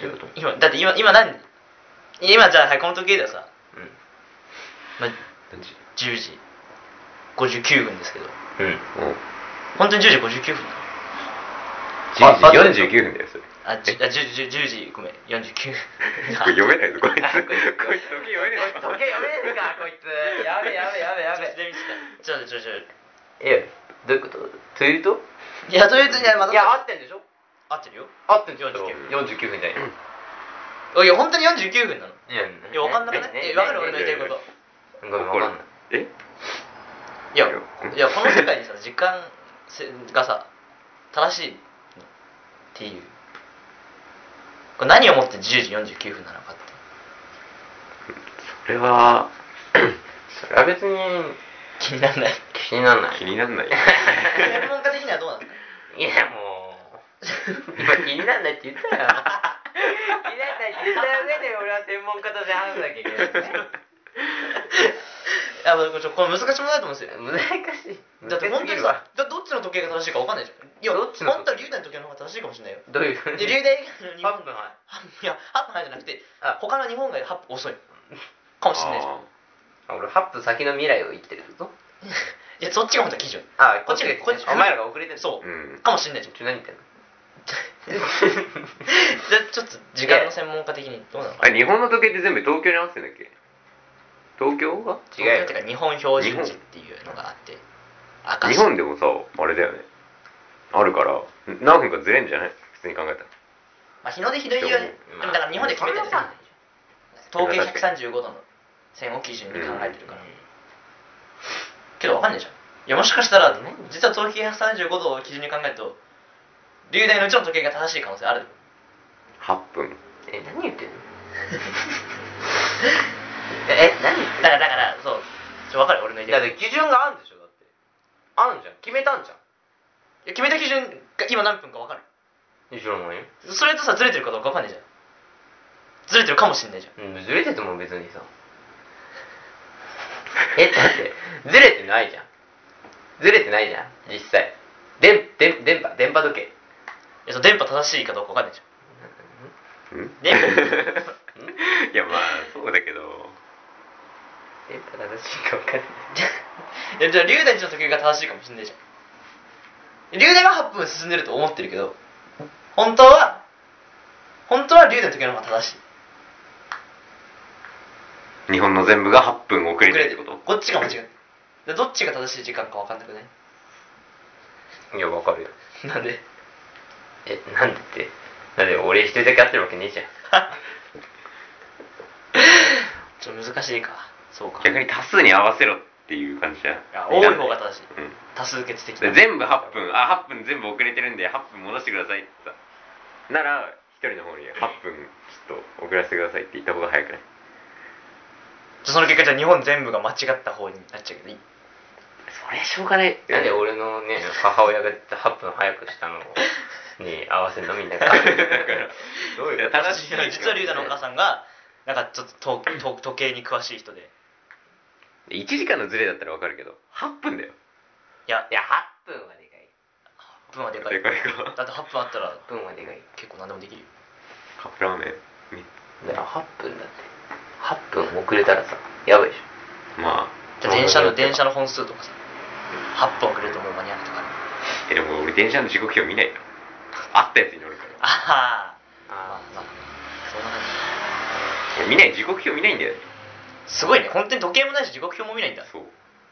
どういうこと？
今だって今今何？時今じゃあ、はい、この時計ではさ、
うん。
まあ、
何時
？10時。59分ですけど。
うん。
本当に10時59分なの？
あ
10時49分だよそれ。
あじあ 10, 10, 10時ごめん49分。
これ読めないぞこいつ こいつ時計読めないぞ。
時計読めねえかこいつ。やべやべやべやべ
ちょちょちょちょ
いやどういうこと？というと
いやとりあえずねまた
いや合ってんでしょ？
合ってるよ。
合ってんでしょ
49
49分じゃない。
いや本当に49分なの。
いや
いやわかんなくない？いやわかる俺の言ってること
ごめんわかんない
え
いや
いや
この世界にさ時間せがさ正しいっていうこれ何をもって10時49分なのかって
それは
それは別に
気にならない
気にならない
気になんない
専門家的にはどうなんですか
いやもう今気にならないって言ったよ。気にならないって言った上で俺は専門家として話さなきゃいけない
いやもうちょこれ難しい問題だと思うんですよ。
難しい。
だって本当にさだどっちの時計が正しいか分かんないじゃん。いや
どっちの
本当は龍大の時計の方が正しいかもしれないよ。
どういうふうに？
で龍大以外の日本
8分はい。
いや8分早いじゃなくて
あ。
他の日本が8分遅い。かもしれないじゃん。
あ
あ俺8分先の未来を生きてるぞ。
いやそっちが本当は基準。
あ
こっちがこっち
お前らが遅れてる
そう。
ーうん。
かもしれないじゃん。
何言ってんの？
じゃあちょっと時間の専門家的にどうなのかな？
あ日本の時計って全部東京に合わせてんだっけ？東京が？
違うよ。
東京っていうか日本標準時っていうのがあって赤
日本でもさあれだよね。あるから何分かずれんじゃない？普通に考えたら。
まあ日の出日の入りはねでもだから日本で決めてるじゃん統計135度の線を基準に考えてるから、けどわかんないじゃん。いやもしかしたら実は統計135度を基準に考えると龍大のうちの時計が正しい可能性ある
？8分
え何言ってんの？え何言ってんの？
だからだからそうちょ分かる俺の言いたい
だって基準があるんでしょだって。あんじゃん。決めたんじゃん。
いや決めた基準が今何分か分かる。
知らないよ
それとさずれてるかどうか分かんないじゃん。ずれてるかもしんないじゃん。
うんずれてても別にさ。えだってずれてないじゃん。ずれてないじゃん実際。電電電波電波時計
いやその電波正しいかどうか分かんないじゃん。
ん？
電波
いやまあそうだけど。
電波正しいか分かんない。
いやじゃあ龍大の時計が正しいかもしんないじゃん。龍大は8分進んでると思ってるけど本当は本当は龍大の時計の方が正しい。
日本の全部が8分遅れ
遅れてる
ってこと？
こっちが間違ってどっちが正しい時間か分かんなくない？
いや分かるよ。
なんで？
えなんでって。なんで俺一人だけ合ってるわけねえじゃん。
ちょっと難しいか。そうか。
逆に多数に合わせろっていう感じじゃん。
多い方が正しい。
うん。
多数決的
で
な
全部8分。あ8分全部遅れてるんで8分戻してくださいってさ。なら一人の方に8分ちょっと遅らせてくださいって言った方が早くない？
じゃあその結果じゃあ日本全部が間違った方になっちゃうけどいい？
それはしょうがない。
なんで俺のね母親が8分早くしたの に合わせんのみんなが。どういうこと？
正しい
実は龍太のお母さんがなんかちょっととと時計に詳しい人で。
1時間のズレだったらわかるけど8分だよ。
いや。
いや8分はでかい。
8分はでかい。
でかいか
だって8分あったら
8分はでかい
結構何でもできるよ。
カップラーメン。み
だから8分だって。8分遅れたらさやばいでし
まあ。
じゃあ電車の電車の本数とかさ。8分遅れるともう間に合わないとかある。
えでも俺電車の時刻表見ないよあったやつに乗るから。
ああ
ょ
まあまあそんな感
俺見ない時刻表見ないんだよ。
すごいね。本当に時計もないし時刻表も見ないんだ。
そう。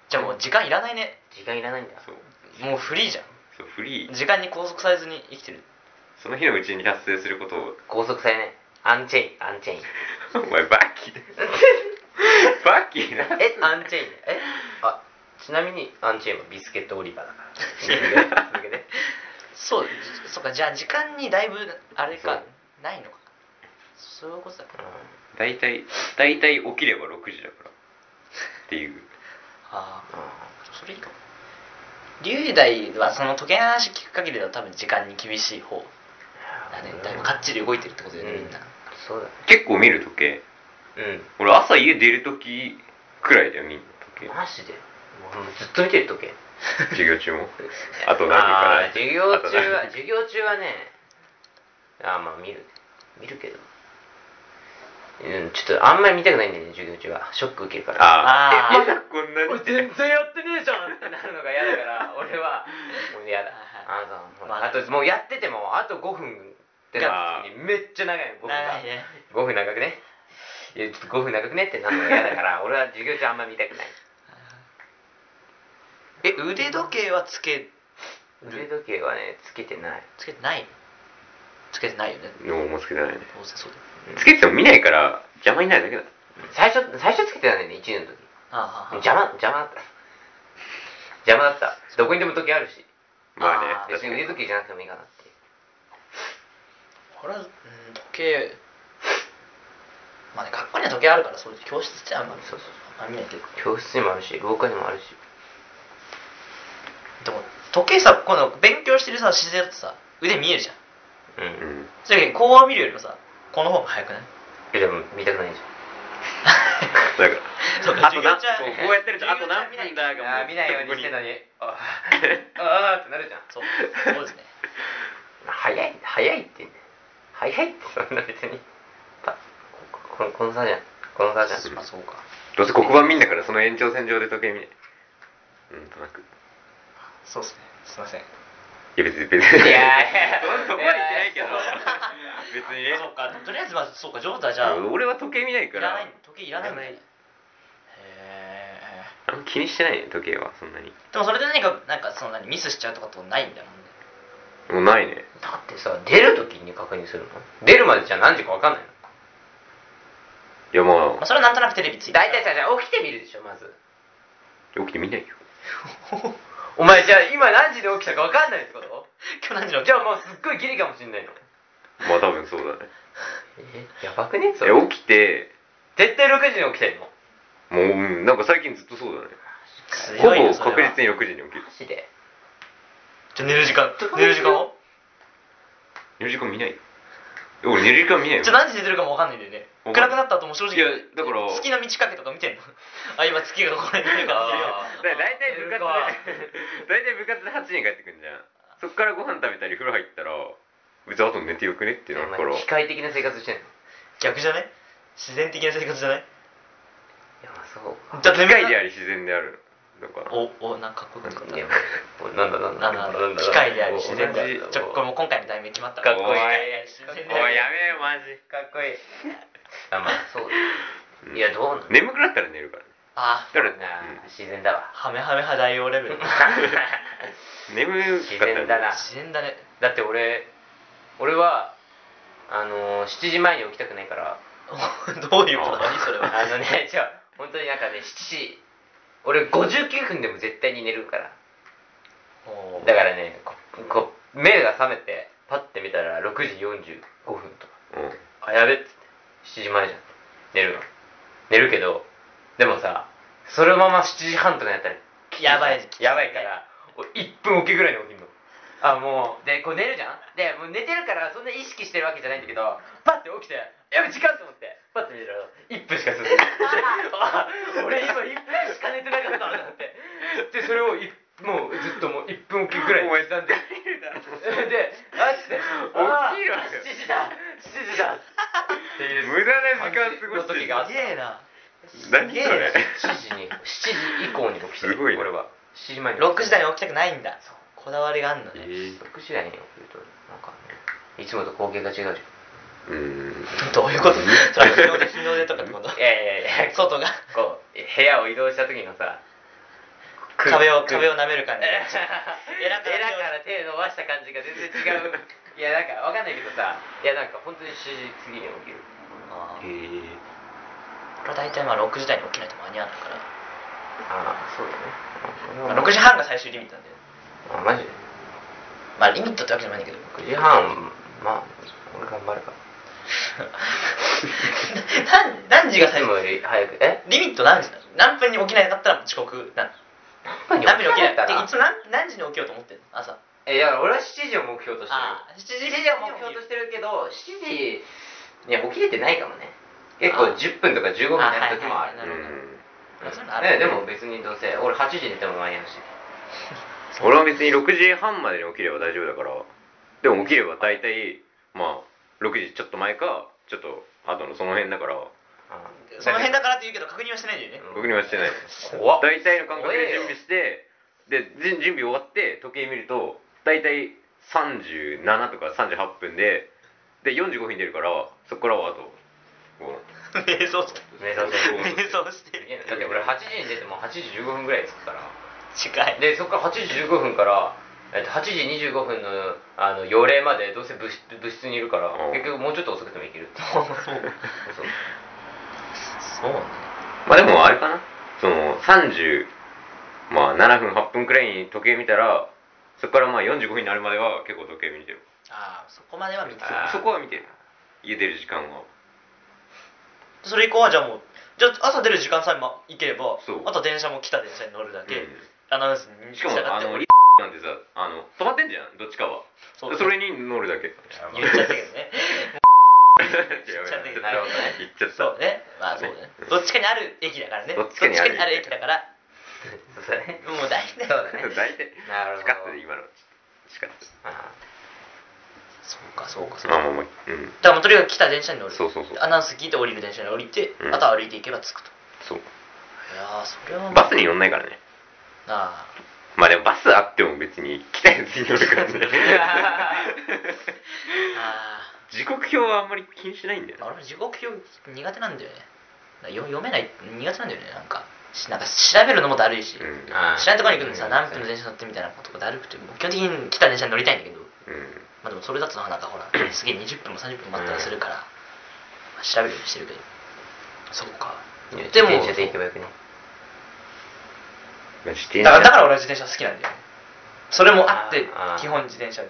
じゃあもう時間いらないね。
時間いらないんだ。
そう。
もうフリーじゃん。
そうフリー。
時間に拘束されずに生きてる。
その日のうちに達成することを。
拘束されない。アンチェインアンチェイン。
お前バッキー。バッキーな。
えアンチェインえあちなみにアンチェインはビスケットオリバーだから。続けて
そうそっかじゃあ時間にだいぶあれかないのか。そういうことだ
大体大体起きれば6時だから。っていう。
ああ
あ
それいいかも。龍大はその時計の話聞く限りだと多分時間に厳しい方。だね。だいぶかっちり動いてるってことだよね、みんな。
そうだね。
結構見る時計。
うん。
俺朝家出る時くらいだよ見る時計。
マジで？もうずっと見てる時計
授業中も？あと何分かな
授業中は授業中はねあーまあ見る見るけど。うんちょっとあんまり見たくないんだよね授業中は。ショック受けるから。
あー。
あえまだこんなに？
俺全然やってねえじゃんってなるのが嫌だから 俺は。もう嫌だ。
はい
あのほら
まあ
あともうやっててもあと5分ってなった時にめっちゃ長いの5分が。
長いね。
5分長くね？いやちょっと5分長くねってなるのが嫌だから 俺は授業中あんま見たくない
え腕時計はつけ
腕時計はねつけてない。
つけてない？つけてないよね。
のもつけてないね。
当然そうだよ。
つけてても見ないから邪魔になるだけだ。
最初最初つけてたんだよね1年の時。
ああ
邪魔邪魔だった。邪魔だった。どこにでも時計あるし。
まあね
別に腕時計じゃなくてもいいかなって。いう
これは、うん、時計まあね学校には時計あるからそう教室ってあんまり。
そうそう。
あんま見ないけど。
教室にもあるし廊下にもあるし
時計さこの勉強してるさ姿勢だとさ腕見えるじゃん。
うん、
うん。
それこう見るよりもさこの方が早くない？
えでも見たくないじ
だ から
そうか
あとな
授業中
こうこうやってるとあと何分だ
ゃん
がもう
見ないようにしてんの
こ
に。あーあーってなるじゃん。
そう。そうですね。
早い早いってね。早いってそんな別に。パここのこの差じゃん。この差じゃん。
まあそうか。
どうせ黒板見んだからその延長線上で時計見ない。うんとなく。い
そうですね。すいません。
や別に別に。
いやいや。
そそこまで言ってないけど
いや
別にね
そうかとりあえずまあそうかジョータじゃあ。い
俺は時計見ないから。
らない時計いらないんだね
いらない。
へ
あんま気にしてないね時計はそんなに。
えでもそれで何かなんかその何ミスしちゃうとかってことないんだもんね
もうないね。
だってさ出る時に確認するの？出るまでじゃあ何時か分かんないの？
いやま
まあそれはなんとなくテレビついて
大体さじゃあ起きてみるでしょまず。
あ起きて見ないよ
お前じゃあ今何時で起きたか分かんないってこと？
今日何時の
じゃあもうすっごいギリかもしんないの。
まあ多分そうだね。
えやばくね？それ。
え起きて。
絶対6時に起きてんの？
もう、うん、なんか最近ずっとそうだね。ほ
強いよそれは。
ぼ確実に6時に起きる。
マジで。
じゃあ寝る時間寝る時間は？
寝る時間？見ない俺寝る時間見ないよ。
じゃあ何時に寝てるかも分かんないんだよね。暗くなった後も正直
いやだから。
月の満ち欠けとか見てんの？あ今月がここに出てるか。
だ大体部活で大体部活で8時に帰ってくんじゃん。そっからご飯食べたり風呂入ったら別にあと寝てよくねってなるから
機械的な生活してんの？い
逆じゃない？自然的な生活じゃない？
やまあそうか。
じゃあ
機械であり自然であるだから。
おおなんかかっこよかった。
なんだなんだ。
なんだなんだ。機械であり自然である
お
ちょこれもう今回の題名決まった。
かっこいい。
おいやめよマジ。
かっこいい。あまあそう
うん
いやどうなの
眠くなったら寝るからね。
あ
だから、
あ
うん。
自然だわ。
ハメハメ派大王レベル。
眠かったら
自然だな
自然だね。
だって俺俺はあのー、7時前に起きたくないから。
どういうこと？何それは。
あのねじゃあ本当になんかね7時俺59分でも絶対に寝るから。だからねここ目が覚めてパッて見たら6時45分とか。
うん。
あやべっつって7時前じゃん。寝るの。寝るけどでもさそのまま7時半とかになったら
やばい
やばいから俺1分おきぐらいに起きるの。あもう。でこう寝るじゃん。でもう寝てるからそんな意識してるわけじゃないんだけどパッて起きてやべ時間と思ってパッて見たら1分しか進んでない。あ俺今1分しか寝てなかったんだって。でそれをいもうずっともう1分おきぐらい。に刻んで。であっつってあ
起きろよ
7時だ。7時だ。っていう
無駄な時間過ごして
時があった
すげえな。
何それ
？7時に7時以降に起きてる。
すごいな。
俺は。7時前に
6時台に起きたくないんだ。こだわりがあんのね
えー。
6時台に起きるとなんかねいつもと光景が違うじゃん
うーん。
どういうこと？それは日の出日の出とかってこと
いやいやいや
外が。
こう部屋を移動した時のさ
壁を
く。
壁を舐める感じ。
エ
エ
ラか
らら
手伸ばした感じが全然違う。いやなんかわかんないけどさいやなんか本当に7時過ぎに起きる。
あ
へえ
俺は大体まあ6時台に起きないと間に合わないから。
ああそうだね。
まあ6時半が最終リミットなんだよ。
あマジ？で
まあリミットってわけじゃないんだけど。
9時半まあ俺頑張るか
何 何時が最後
より早く？え？
リミット何時なの？何分に起きなかったら遅刻なの？何分に起きない
たら？
でいつも何何時に起きようと思ってんの？朝。
えだから俺は7時を目標としてる。
あ7時
7時を目標としてるけど7時いや起きれてないかもね。結構
あ
10分とか15分になる時もある。
なるほど。
うん。
まあそういうのある。
ねでも別にどうせ俺8時に寝ても間に合うし。
俺は別に6時半までに起きれば大丈夫だから。でも起きれば大体まあ6時ちょっと前かちょっと後のその辺だから。
その辺だからって言うけど確認はしてないんだよね。
確認はしてない。
怖っ。
大体の感覚で準備してでじ準備終わって時計見ると大体37とか38分でで45分に出るからそこからはあとこう
瞑想して。
目指せる
瞑想して。る
だって俺8時に出ても8時15分ぐらい着くから。
近い。
でそこから8時15分から、えっと、8時25分のあの予令までどうせ部室部室にいるから、
うん。
結局もうちょっと遅くてもいける
そう。
そう。
そうね
まあでもあれかな。その30まあ7分8分くらいに時計見たらそこからまあ45分になるまでは結構時計見てる。
ああそこまでは見て
あー。
そこは見てる。家出る時間は。
それ以降はじゃあもうじゃあ朝出る時間さえま行ければ
そう。
あと電車も来た電車に乗るだけ、
うん。
アナウンスに
しかも
従って。
あのリなんてさあの止まってんじゃんどっちかは。
そ
れに乗るだけ。
言っちゃったけどね。
言
っちゃったけど
なるほど ね。
言っちゃった。
そうね。まあそうね。どっちかにある駅だからね。どっちかにある。駅だから。
そうだね。
もう大体。
そうだね。
大体。
なるほど。
しかったで今の。しかっ
あ
そうかそうかそうか。
たまあまあまあうん。
だからもうとにかく来た電車に乗る。
そうそうそう。
アナウンス聞いて降りる電車に降りて、
うん。
あとは歩いていけば着くと。
そう。
いやーそれはまあ
バスに乗んないからね。
あ
まあでもバスあっても別に来たやつに乗るからね。
あ
時刻表はあんまり気にしないんだよね。
あ俺時刻表苦手なんだよね。よ読めない苦手なんだよねなんか。しなんか調べるのもだるいし、
うん。
あ
知らないところに行くのにさ
うん。
何分の電車乗ってみたいなことがだるくてもう基本的に来た電車に乗りたいんだけど。
うん。
まあでもそれだとなんかほらすげえ20分も30分もあったりするから、まあ調べるようにしてるけど。そうか。でも
自転車で行けばよくね
まあ自転車
だからだから俺は自転車好きなんだよね。それもあって
あー
基本自転車っ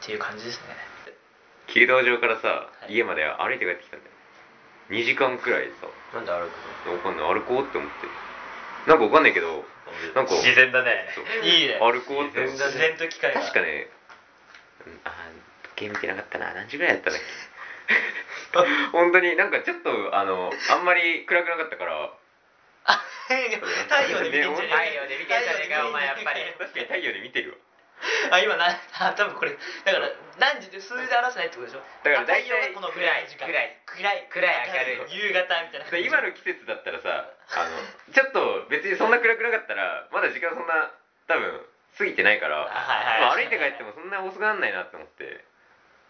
ていう感じですね。
弓道場からさ、
い。
家まで歩いて帰ってきたんだよ。2時間くらいさ。
なんで歩く
わかんない。歩こうって思って。なんかわかんないけどなんか
自然だね。
そう。
いいね。
歩こうって思って。
自然と機会が
確かねうんあー時計見てなかったな。何時ぐらいやったんだっけ？本当になんかちょっとあのあんまり暗くなかったから
あ 太陽で見てんじゃね
太陽で見てんじゃねえかお前やっぱり。
確かに太陽で見てるわ。
あ今な あ多分これだから何時って数字で表せないってことでしょ？
だから大体
このぐらいの時間。
暗い
暗い
暗い明るい
夕方みたいな。
で今の季節だったらさあのちょっと別にそんな暗くなかったらまだ時間そんな多分過ぎてないから、歩いて帰ってもそんな遅くなんないなって思って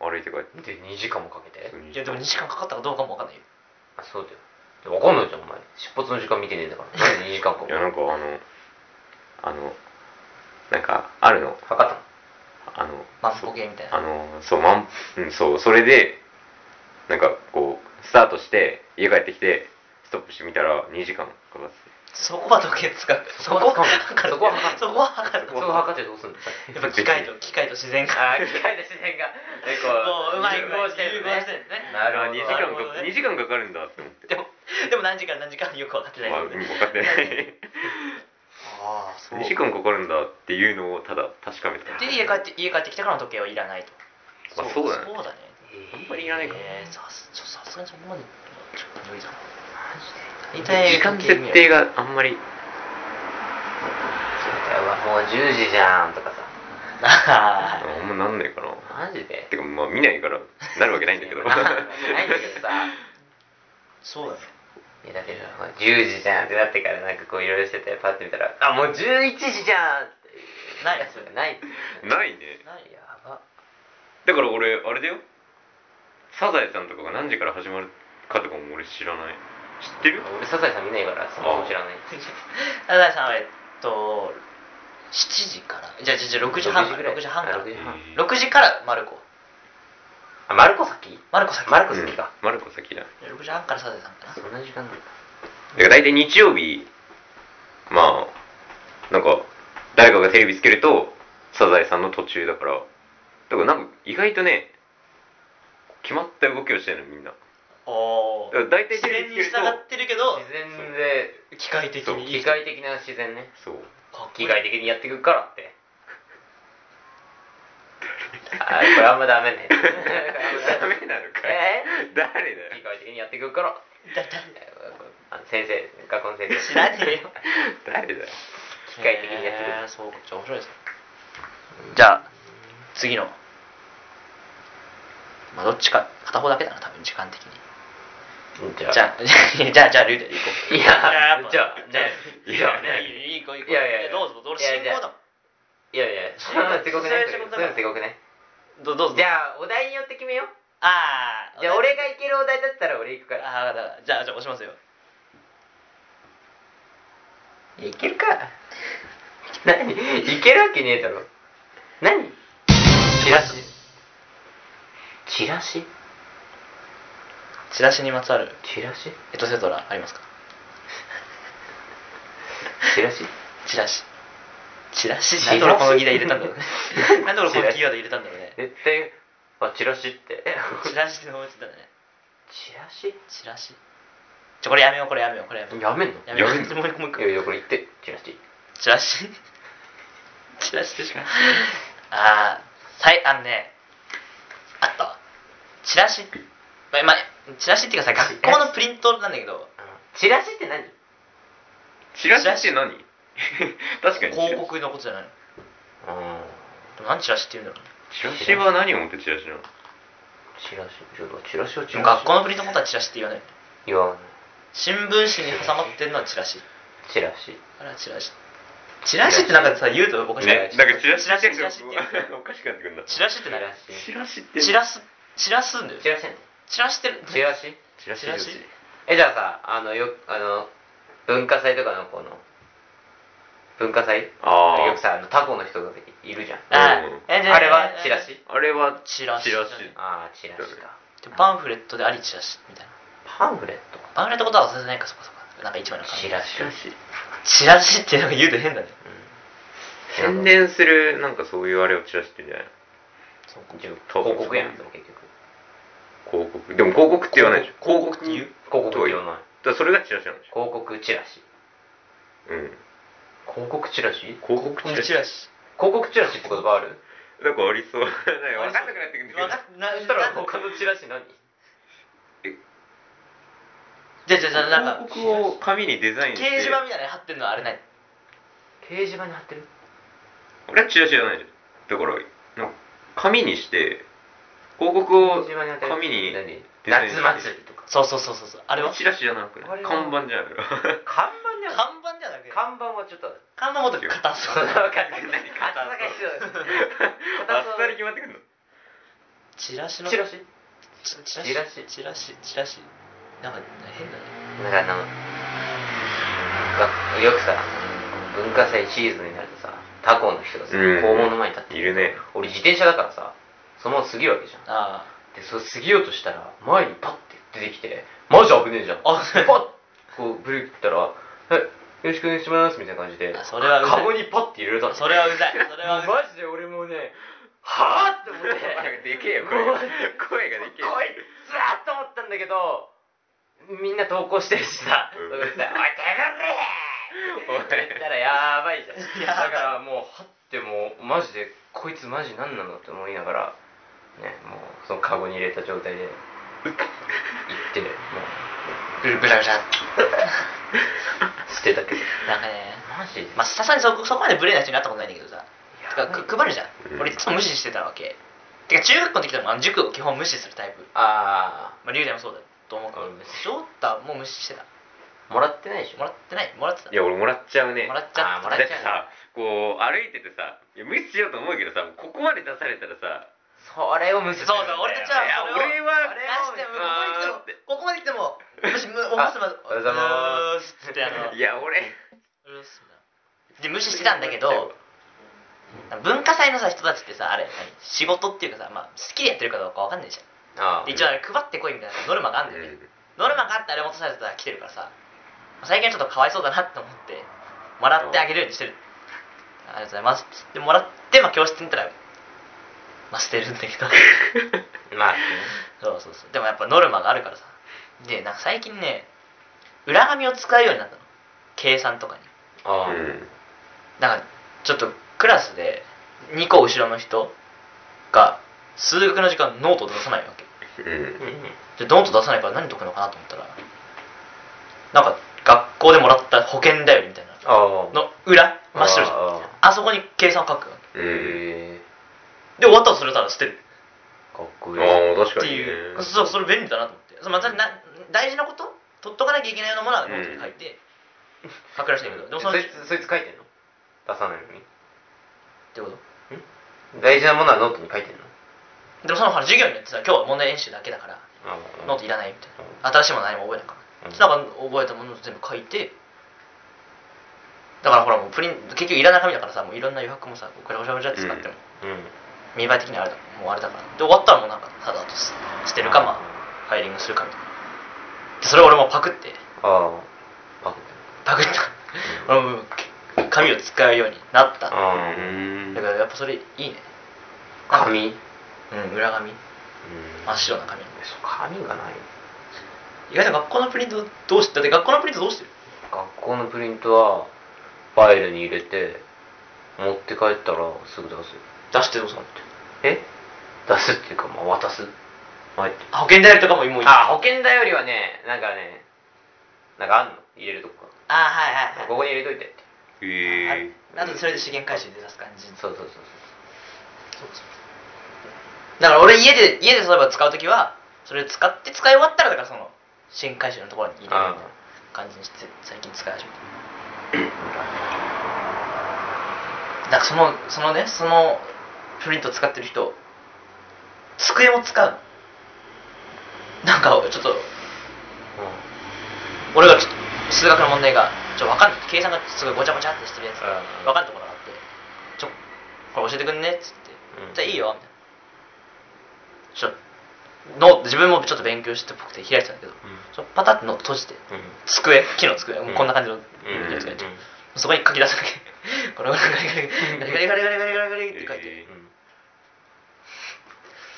歩いて帰って。
で2時間もかけて？
いやでも2時間かかったかどうかもわかんないよ。
あそうだよでも分かんないじゃんお前。出発の時間見てねえんだから。なんで2時間か
いやなんかあのあのなんかあるの。
測ったの？
あの
万歩計みたいな。
あのそうまんうんそうそれでなんかこうスタートして家帰ってきてストップしてみたら2時間かかって
そこは時計使う
そこは
測る。
そこは測る。
そこは測る。
そこ測ってどうすんの
やっぱ機械と機械と自然が。
機械で自然が。でこ
もううまい。
融合してる
融合してるね
なるほど
あ2時間か
なるほどね
2時間かかるんだって思って。
でもでも何時間何時間よく分かってない。
まあ、うん分かってない。
ああそう。
2時間かかるんだっていうのをただ確かめた。
で家帰って家帰ってきてからの時計はいらないと。
まあそうだね。
そうだね。
あんまりいらないか
えーさすがにそこまでちょっと無理だな
時間設定があんまり。
うわもう10時じゃんとかさ。
あ
あんまなんないかな。
マジで？
てかまあ見ないからなるわけないんだけど。
ないんだけどさ。
そうだね
いやだってさ10時じゃんってなってからなんかこういろいろしててパッて見たらあもう11時じゃんって
ない
やつがない。
ないね。
ない。
やば。
だから俺あれだよ。サザエさんとかが何時から始まるかとかも俺知らない知ってる？
俺サザエさん見ないからそこも知らない。
サザエさんはえっと7時から。じゃあじゃあじゃあ6時半から
ぐらい。
6時半か。ら
あ6時半。
えー。
6時からマルコ
あマルコ先？
マルコ先。
マルコ先か。
うん。マルコ先だ。だ
6時半からサザエさんかな。
そんな時間なんだ。
から大体日曜日まあなんか誰かがテレビつけるとサザエさんの途中だから。だからなんか意外とね決まった動きをしてるのみんな
お
だから大体
自然に従ってるけど
自然で
機械的に
機械的な自然ね。
そう。
機械的にやっていくからって。あーこれあんまダメね。
ダメなのかい。
え？
誰だよ。
機械的にやっていくから。
だだ。
あの先生学校の先生。
知らねえよ。
誰だよ。
機械的にやってく
そうかじゃあ面白いですねじゃあ次の。まあどっちか片方だけだな多分時間的に
じゃあ。
じゃあ じゃあじゃあルーで行こう。
いや
やっぱ
じゃあね。
いや
ね。いい子いい子。
いやいや
どうぞどうぞ。
いや
俺進行だもん。
いやいやそんなのすごくね
それは
そういうのすごくね。
どどうぞ。
じゃあお題によって決めよう。
ああ
じゃあ俺がいけるお題だったら俺行くから。
ああじゃあじゃあ押しますよ。
いけるか。何？いけるわけねえだろ。何？チラシ。チラシ？
チラシにまつわる？
チラシ？
エトセトラありますか？
チラシ？
チラシ。チラシ？
チラシ？
なんで俺この議題入れたんだろうね。なんで俺このキーワード入れたんだろうね。
絶対あチラシって？
チラシの思いついたね。
チラシ？
チラシ。ちょこれやめようこれやめようこれやめよう。
やめんの？
やめよう。もう一個もう一個。
いやいやこれ言って。チラシ。
チラシ？チラシでしかああさいあのねあったわ。チラシまあ、まあ、チラシっていうかさ学校のプリントなんだけど。
チラシって何？
チラシって何？確かに。
広告のことじゃないの。
うん。
何チラシって言うんだろ
チラシ？は何をもってチラシなの？
チラシ？ちょっとチラシはチ
う
ラシ？
学校のプリントのことはチラシって言わない？
言わない
新聞紙に挟まってるのはチラシ。
チラシ。
あれはチラシ。チラシってなんかさ言うとおかしい？
ねだからチラシ
チラシチラシって言う
おかしくなってくるんだ
チラシって何
チラシって。
チラスチラスんだよ。
チラシやね
チラシってる。
チラシ？
チラシ
チラシ？
えじゃあさあのよあの文化祭とかのこの文化祭？よくさあのタコの人がいるじゃん。
あ
うん。
えじゃ
あれはチラシ？
あれは
チラシ。
チラシ。
ああチラシか。
でパンフレットでありチラシみたいな。
パンフレット？
パンフレットことは忘れてないかそこそこ。なんか一枚の紙。
チラシ。
チラシ。
チラシってなんか言うと変だね。
宣伝するなんかそういうあれをチラシって言うんじゃない
じゃあ
そう
広告やん結局
広告。でも広告って言わないでしょ。
広告って言う？
広告って言わない。
だそれがチラシなんでし
広告チラシ。
ょうん。
広告チラシ？
広告チラシ。
広告チラシって言葉ある？
なんかありそう。分かんなくなってくる。んだけど
そしたら他のチラシ何？
じゃあじゃあじゃあなんか
広告を紙にデザインして。
掲示板みたいなの貼ってるのはあれない？
掲示板に貼ってる？
俺はチラシじゃないじゃん。だからなんか紙にして広告を紙に
夏祭りとか。
そうそうそうそう。そうあれは？
チラシじゃなく看板じゃない？の
看板じゃん
看板じゃなくて
看板はちょっと。
看板もっと硬そう
分かってる何肩が必要です
あっさり決まってくるの？
チラシの？
チラシ？
チ
ラシ？
チラシ。チラシ？なんか変だね。
なんかあのがよくさ文化祭シーズンになるとさ他校の人がさ
うん。
校門の前に立って
いるね。
俺自転車だからさそのまま過ぎるわけじゃん。
あ
でそれ過ぎようとしたら前にパッて出てきてマジ危ねえじゃん。
あ
で パッこうブレーキ切ったら「はいよろしくお願いします」みたいな感じで
あそれはうざい。
カゴにパッて入れたの
それはうざい。それはうざい。
マジで俺もうねはぁって思って。
でけえよ声が。声がでけえ。
こいつらと思ったんだけどみんな投稿してるしさ、おい手
おい
振れ!」言ったらやばいじゃん。だからもうはってもうマジでこいつマジ何なのって思いながらねもうそのカゴに入れた状態で行ってもう
ぐるぐらぐら
捨てたけど。
なんかね
マジで。
まあさすがにそこそこまでブレない人になったことないんだけどさ。てかく配るじゃん、
うん。
俺いつも無視してたわけ。てか中学校の時でもあの塾を基本無視するタイプ。
あ
まあ龍大もそうだと思うけど。
うん。
翔太も無視してた。
あもらってないでしょ。
もらってない。もらってた。
いや俺もらっちゃうね。
もらっちゃった。
あーもらっちゃう
だってさこう歩いててさいや無視しようと思うけどさここまで出されたらさ
それを無視する
そうそう俺たちはい
や
それを
俺は
出してもここまで来てもここまで来ても無視むお
あ
むすま
おはようございます。
つってあの
いや俺。
で無視してたんだけど文化祭のさ人たちってさあれ何？仕事っていうかさ、まあ、好きでやってるかどうかわかんないじゃん。一応あれ配ってこいみたいなノルマがあるんだよね、ノルマがあってあれ持たされたら来てるからさ最近はちょっとかわいそうだなって思ってもらってあげるようにしてる。ありがとうございます。っつってもらって、まあ、教室に行ったらまあ捨てるんだけど。
まあね。
そうそうそう。でもやっぱノルマがあるからさ。でなんか最近ね裏紙を使うようになったの。計算とかに。
ああ。
うん。
だからちょっとクラスで2個後ろの人が数学の時間ノートを出さないわけ。
うん。
でノート出さないから何解くのかなと思ったらなんか学校でもらった保健だよりみたいな。
ああ。
の裏真っ白じゃん。
あ
あ。そこに計算を書くわけ。
うん。
へえ
で終わったらそれたら捨てる。
かっこいい。
ああ確
って
かにね。
いう。そうそれ便利だなと思って。そうまたな大事なこと取っとかなきゃいけないようなものはノートに書いて書くらしいんだけどでもその
そいつそいつ書いてんの？出さないのに？
ってこと？
大事なものはノートに書いてんの？
でもそのほら授業によってさ今日は問題演習だけだから
あ
ノートいらないみたいな。新しいもの何も覚えないから、
うん。
なんか覚えたものを全部書いてだからほらもうプリント結局いらない紙だからさもういろんな余白もさこうぐらぐらぐらって使っても、
うん
見栄え的にあれだもうあれだから。で終わったらもうなんかただと捨てるかまあファイリングするかみたいな。でそれを俺もパクって。
ああパクって。
パクった。俺も紙を使うようになった
ん
からやっぱそれいいね。
あ紙うん
うん。裏紙真っ白な紙
紙がない。
意外と学校のプリントどうしてだって学校のプリントどうしてる？
学校のプリントはファイルに入れて持って帰ったらすぐ出すよ。
出してどうするの？って
え？出すっていうかまあ渡す？はい。
保険代理とかももういい。
あ保険代よりはねなんかねなんかあんの？入れるとこ
あはいはいはい。
がここに入れといてって。
へえ。
ああとそれで資源回収で出す感じ。
そうそうそう
そうそう。だから俺家で家で例えば使う時はそれ使って使い終わったらだからその新回収のところに入れるみたいな感じにして最近使い始めた。だからそのそのねそのプリント使ってる人机も使うの。なんかちょっと俺がちょっと数学の問題がちょっと分かんない計算がすごいごちゃごちゃってしてるやつ。が
うん。
分かるところがあって「ちょこれ教えてくんね」っつって。
うん「
じゃあいいよ」みたいな。ちょ自分もちょっと勉強してっぽくて開いてたんだけど、ちょパタッとノート閉じて。
うん。
机木の机、
ん。
こんな感じの
うん。
やつがいて、そこに書き出すだけ。これガリガリガリガリガリガリガリガリガリって書いて、
え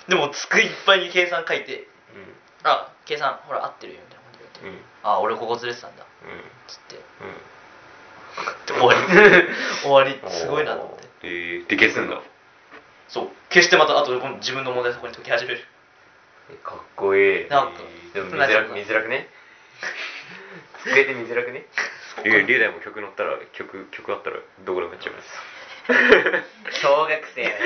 でも机いっぱいに計算書いて「あ計算ほら合ってるよ」みたいなこと言われて「あ俺ここずれてたんだ」つって。で終わり。終わり。すごいなと思って
えー、で消すんだ。
そう。消してまたあと自分の問題そこに解き始める。
かっこいい。
なんか
でも見づらく見づらくね。机で見づらくね。
えー、龍大も曲乗ったら曲曲あったらどこでもやっちゃいます
小学生の時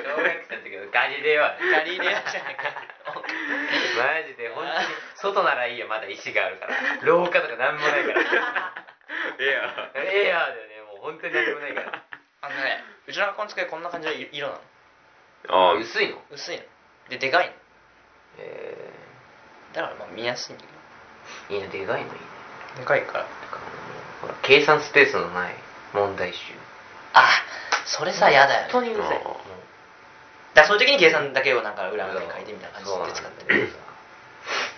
小学生の時のガリレオは
ガリレオじゃないか
マジで本当に外ならいいよまだ石があるから。廊下とかなんもないから。
いや。
エアーだよねもう本当に何もないから。
あのねうちの学校の机こんな感じの色なの。
ああ。
薄いの？
薄いの。ででかいの。
え
だからまあ見やすいんだけ
ー、いいなでかいのいいね。
どでかいから。
ほら計算スペースのない問題集
あそれさ嫌だよね。
本当にうるさい
だそういう時に計算だけをなんか裏に書いてみたいな感じで使ってる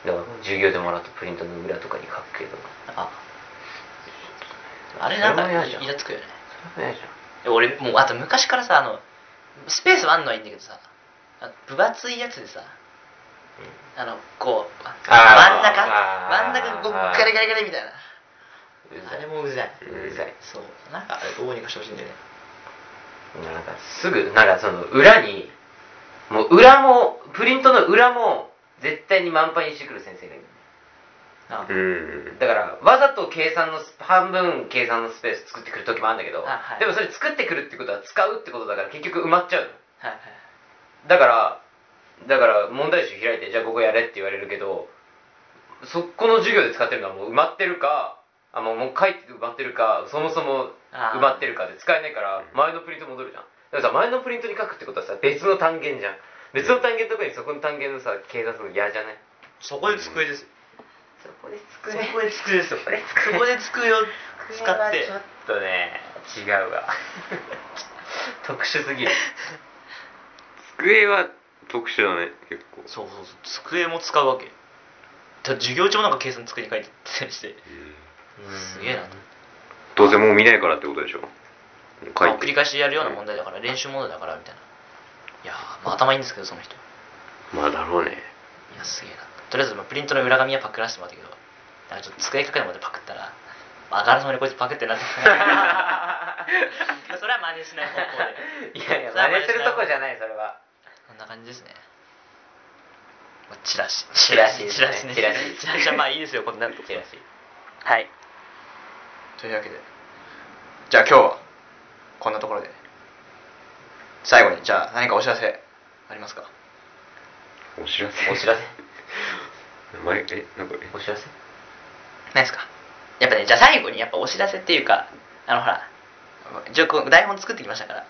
だから授業でもらったプリントの裏とかに書くけど。
あ。あれなんかイラつくよね。
それは嫌じ
で俺もうあと昔からさあのスペースはあんのはいいんだけどさあ分厚いやつでさあのこう真ん中？真ん中がこうガリガリガリみたいな。あれもうざい。
うざい。
そう。なんかあれどうにかしてほしいんだよね
なんかすぐなんかその裏にもう裏もプリントの裏も絶対に満杯にしてくる先生がいる。だからわざと計算のス半分計算のスペース作ってくる時もあるんだけど、
あはい。
でもそれ作ってくるってことは使うってことだから結局埋まっちゃうの。
はいはい。
だからだから問題集開いてじゃあここやれって言われるけどそこの授業で使ってるのはもう埋まってるかあもうもう書いて埋まってるかそもそも
あー。
埋まってるかで使えないから前のプリント戻るじゃん。だからさ前のプリントに書くってことはさ別の単元じゃん。別の単元のとこにそこの単元のさ計算するの嫌じゃない？
そこで机です。よ
そこで
そこで机ですよ。
これ
そこで机を使って。
ちょっとね違うわ。特殊すぎる。
机は特殊だね結構。
そうそうそう。机も使うわけ。だ授業中もなんか計算机に書いてたりしてすげえなと。
どうせもう見ないからってことでしょ。書
繰り返しやるような問題だから練習問題だからみたいな。いやーまあ頭いいんですけどその人。い
まあだろうね。
やすげえな。とりあえずまあプリントの裏紙はパクらせてもらったけどなんかちょっと机書くのまでパクったら、まあ、あからさまにこいつパクってなって。それは真似しない方向で。
いやいや真似するとこじゃないそれは。
こんな感じですね。まあチラシ。
チラシ
チラシね。
チラシ
はまあいいですよこんなの
チラシ。
はいというわけで。じゃあ今日はこんなところで。最後にじゃあ何かお知らせありますか？
お知らせ？
お知らせ？
前えなんかえ？
お知らせ？
ないですか？やっぱねじゃあ最後にやっぱお知らせっていうかあのほら台本作ってきましたから。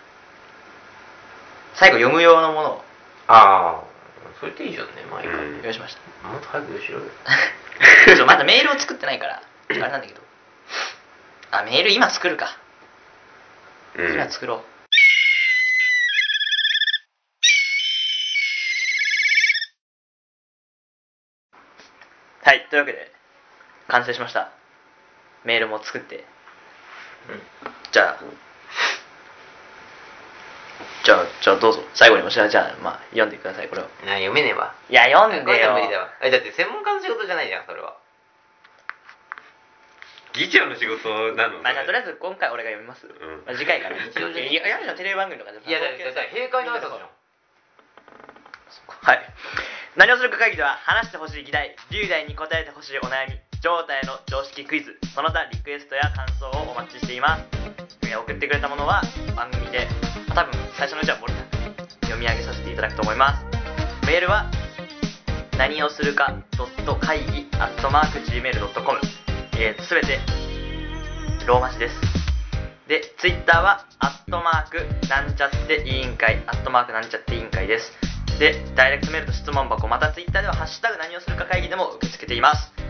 最後読む用のものを。
ああそれっていいじゃんね毎回、
うん。
用意しました。
もっと早く用意しろよ。
まだメールを作ってないからあれなんだけどあメール今作るか、
うん。
今作ろう。はいというわけで完成しました。メールも作って。じゃあじゃあじゃあどうぞ。最後にお知らせじゃあまあ読んでくださいこれを。
な読めねえわ。
いや読ん
これ
でよ。
は無理だわ。えだって専門家の仕事じゃないじゃんそれは
議長の仕事なの？
まあじゃあとりあ
え
えず今回俺が読みます、
ん。
まあ、次回から日曜日いやいやいやテレビ番組とかで
いやだってだって閉会の挨拶じゃん
はい何をするか会議では話してほしい議題10代に答えてほしいお悩み状態の常識クイズその他リクエストや感想をお待ちしていますえー送ってくれたものは番組で、まあ多分最初のうちは森田君に読み上げさせていただくと思いますメールは何をするか会議 Gmail.com えー、すべてローマ字ですで、ツイッターは、アットマーク、なんちゃって委員会、アットマークなんちゃって委員会です。で、ダイレクトメールと質問箱、またツイッターでは、ハッシュタグ何をするか会議でも受け付けています。よ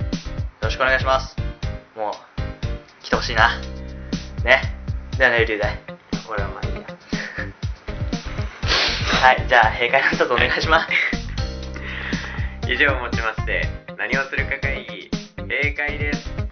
ろしくお願いします。もう、来てほしいな。ね。ではね、龍大。
俺はまあいいや
はい、じゃあ、閉会の一つお願いします。
以上をもちまして何をするか会議閉会です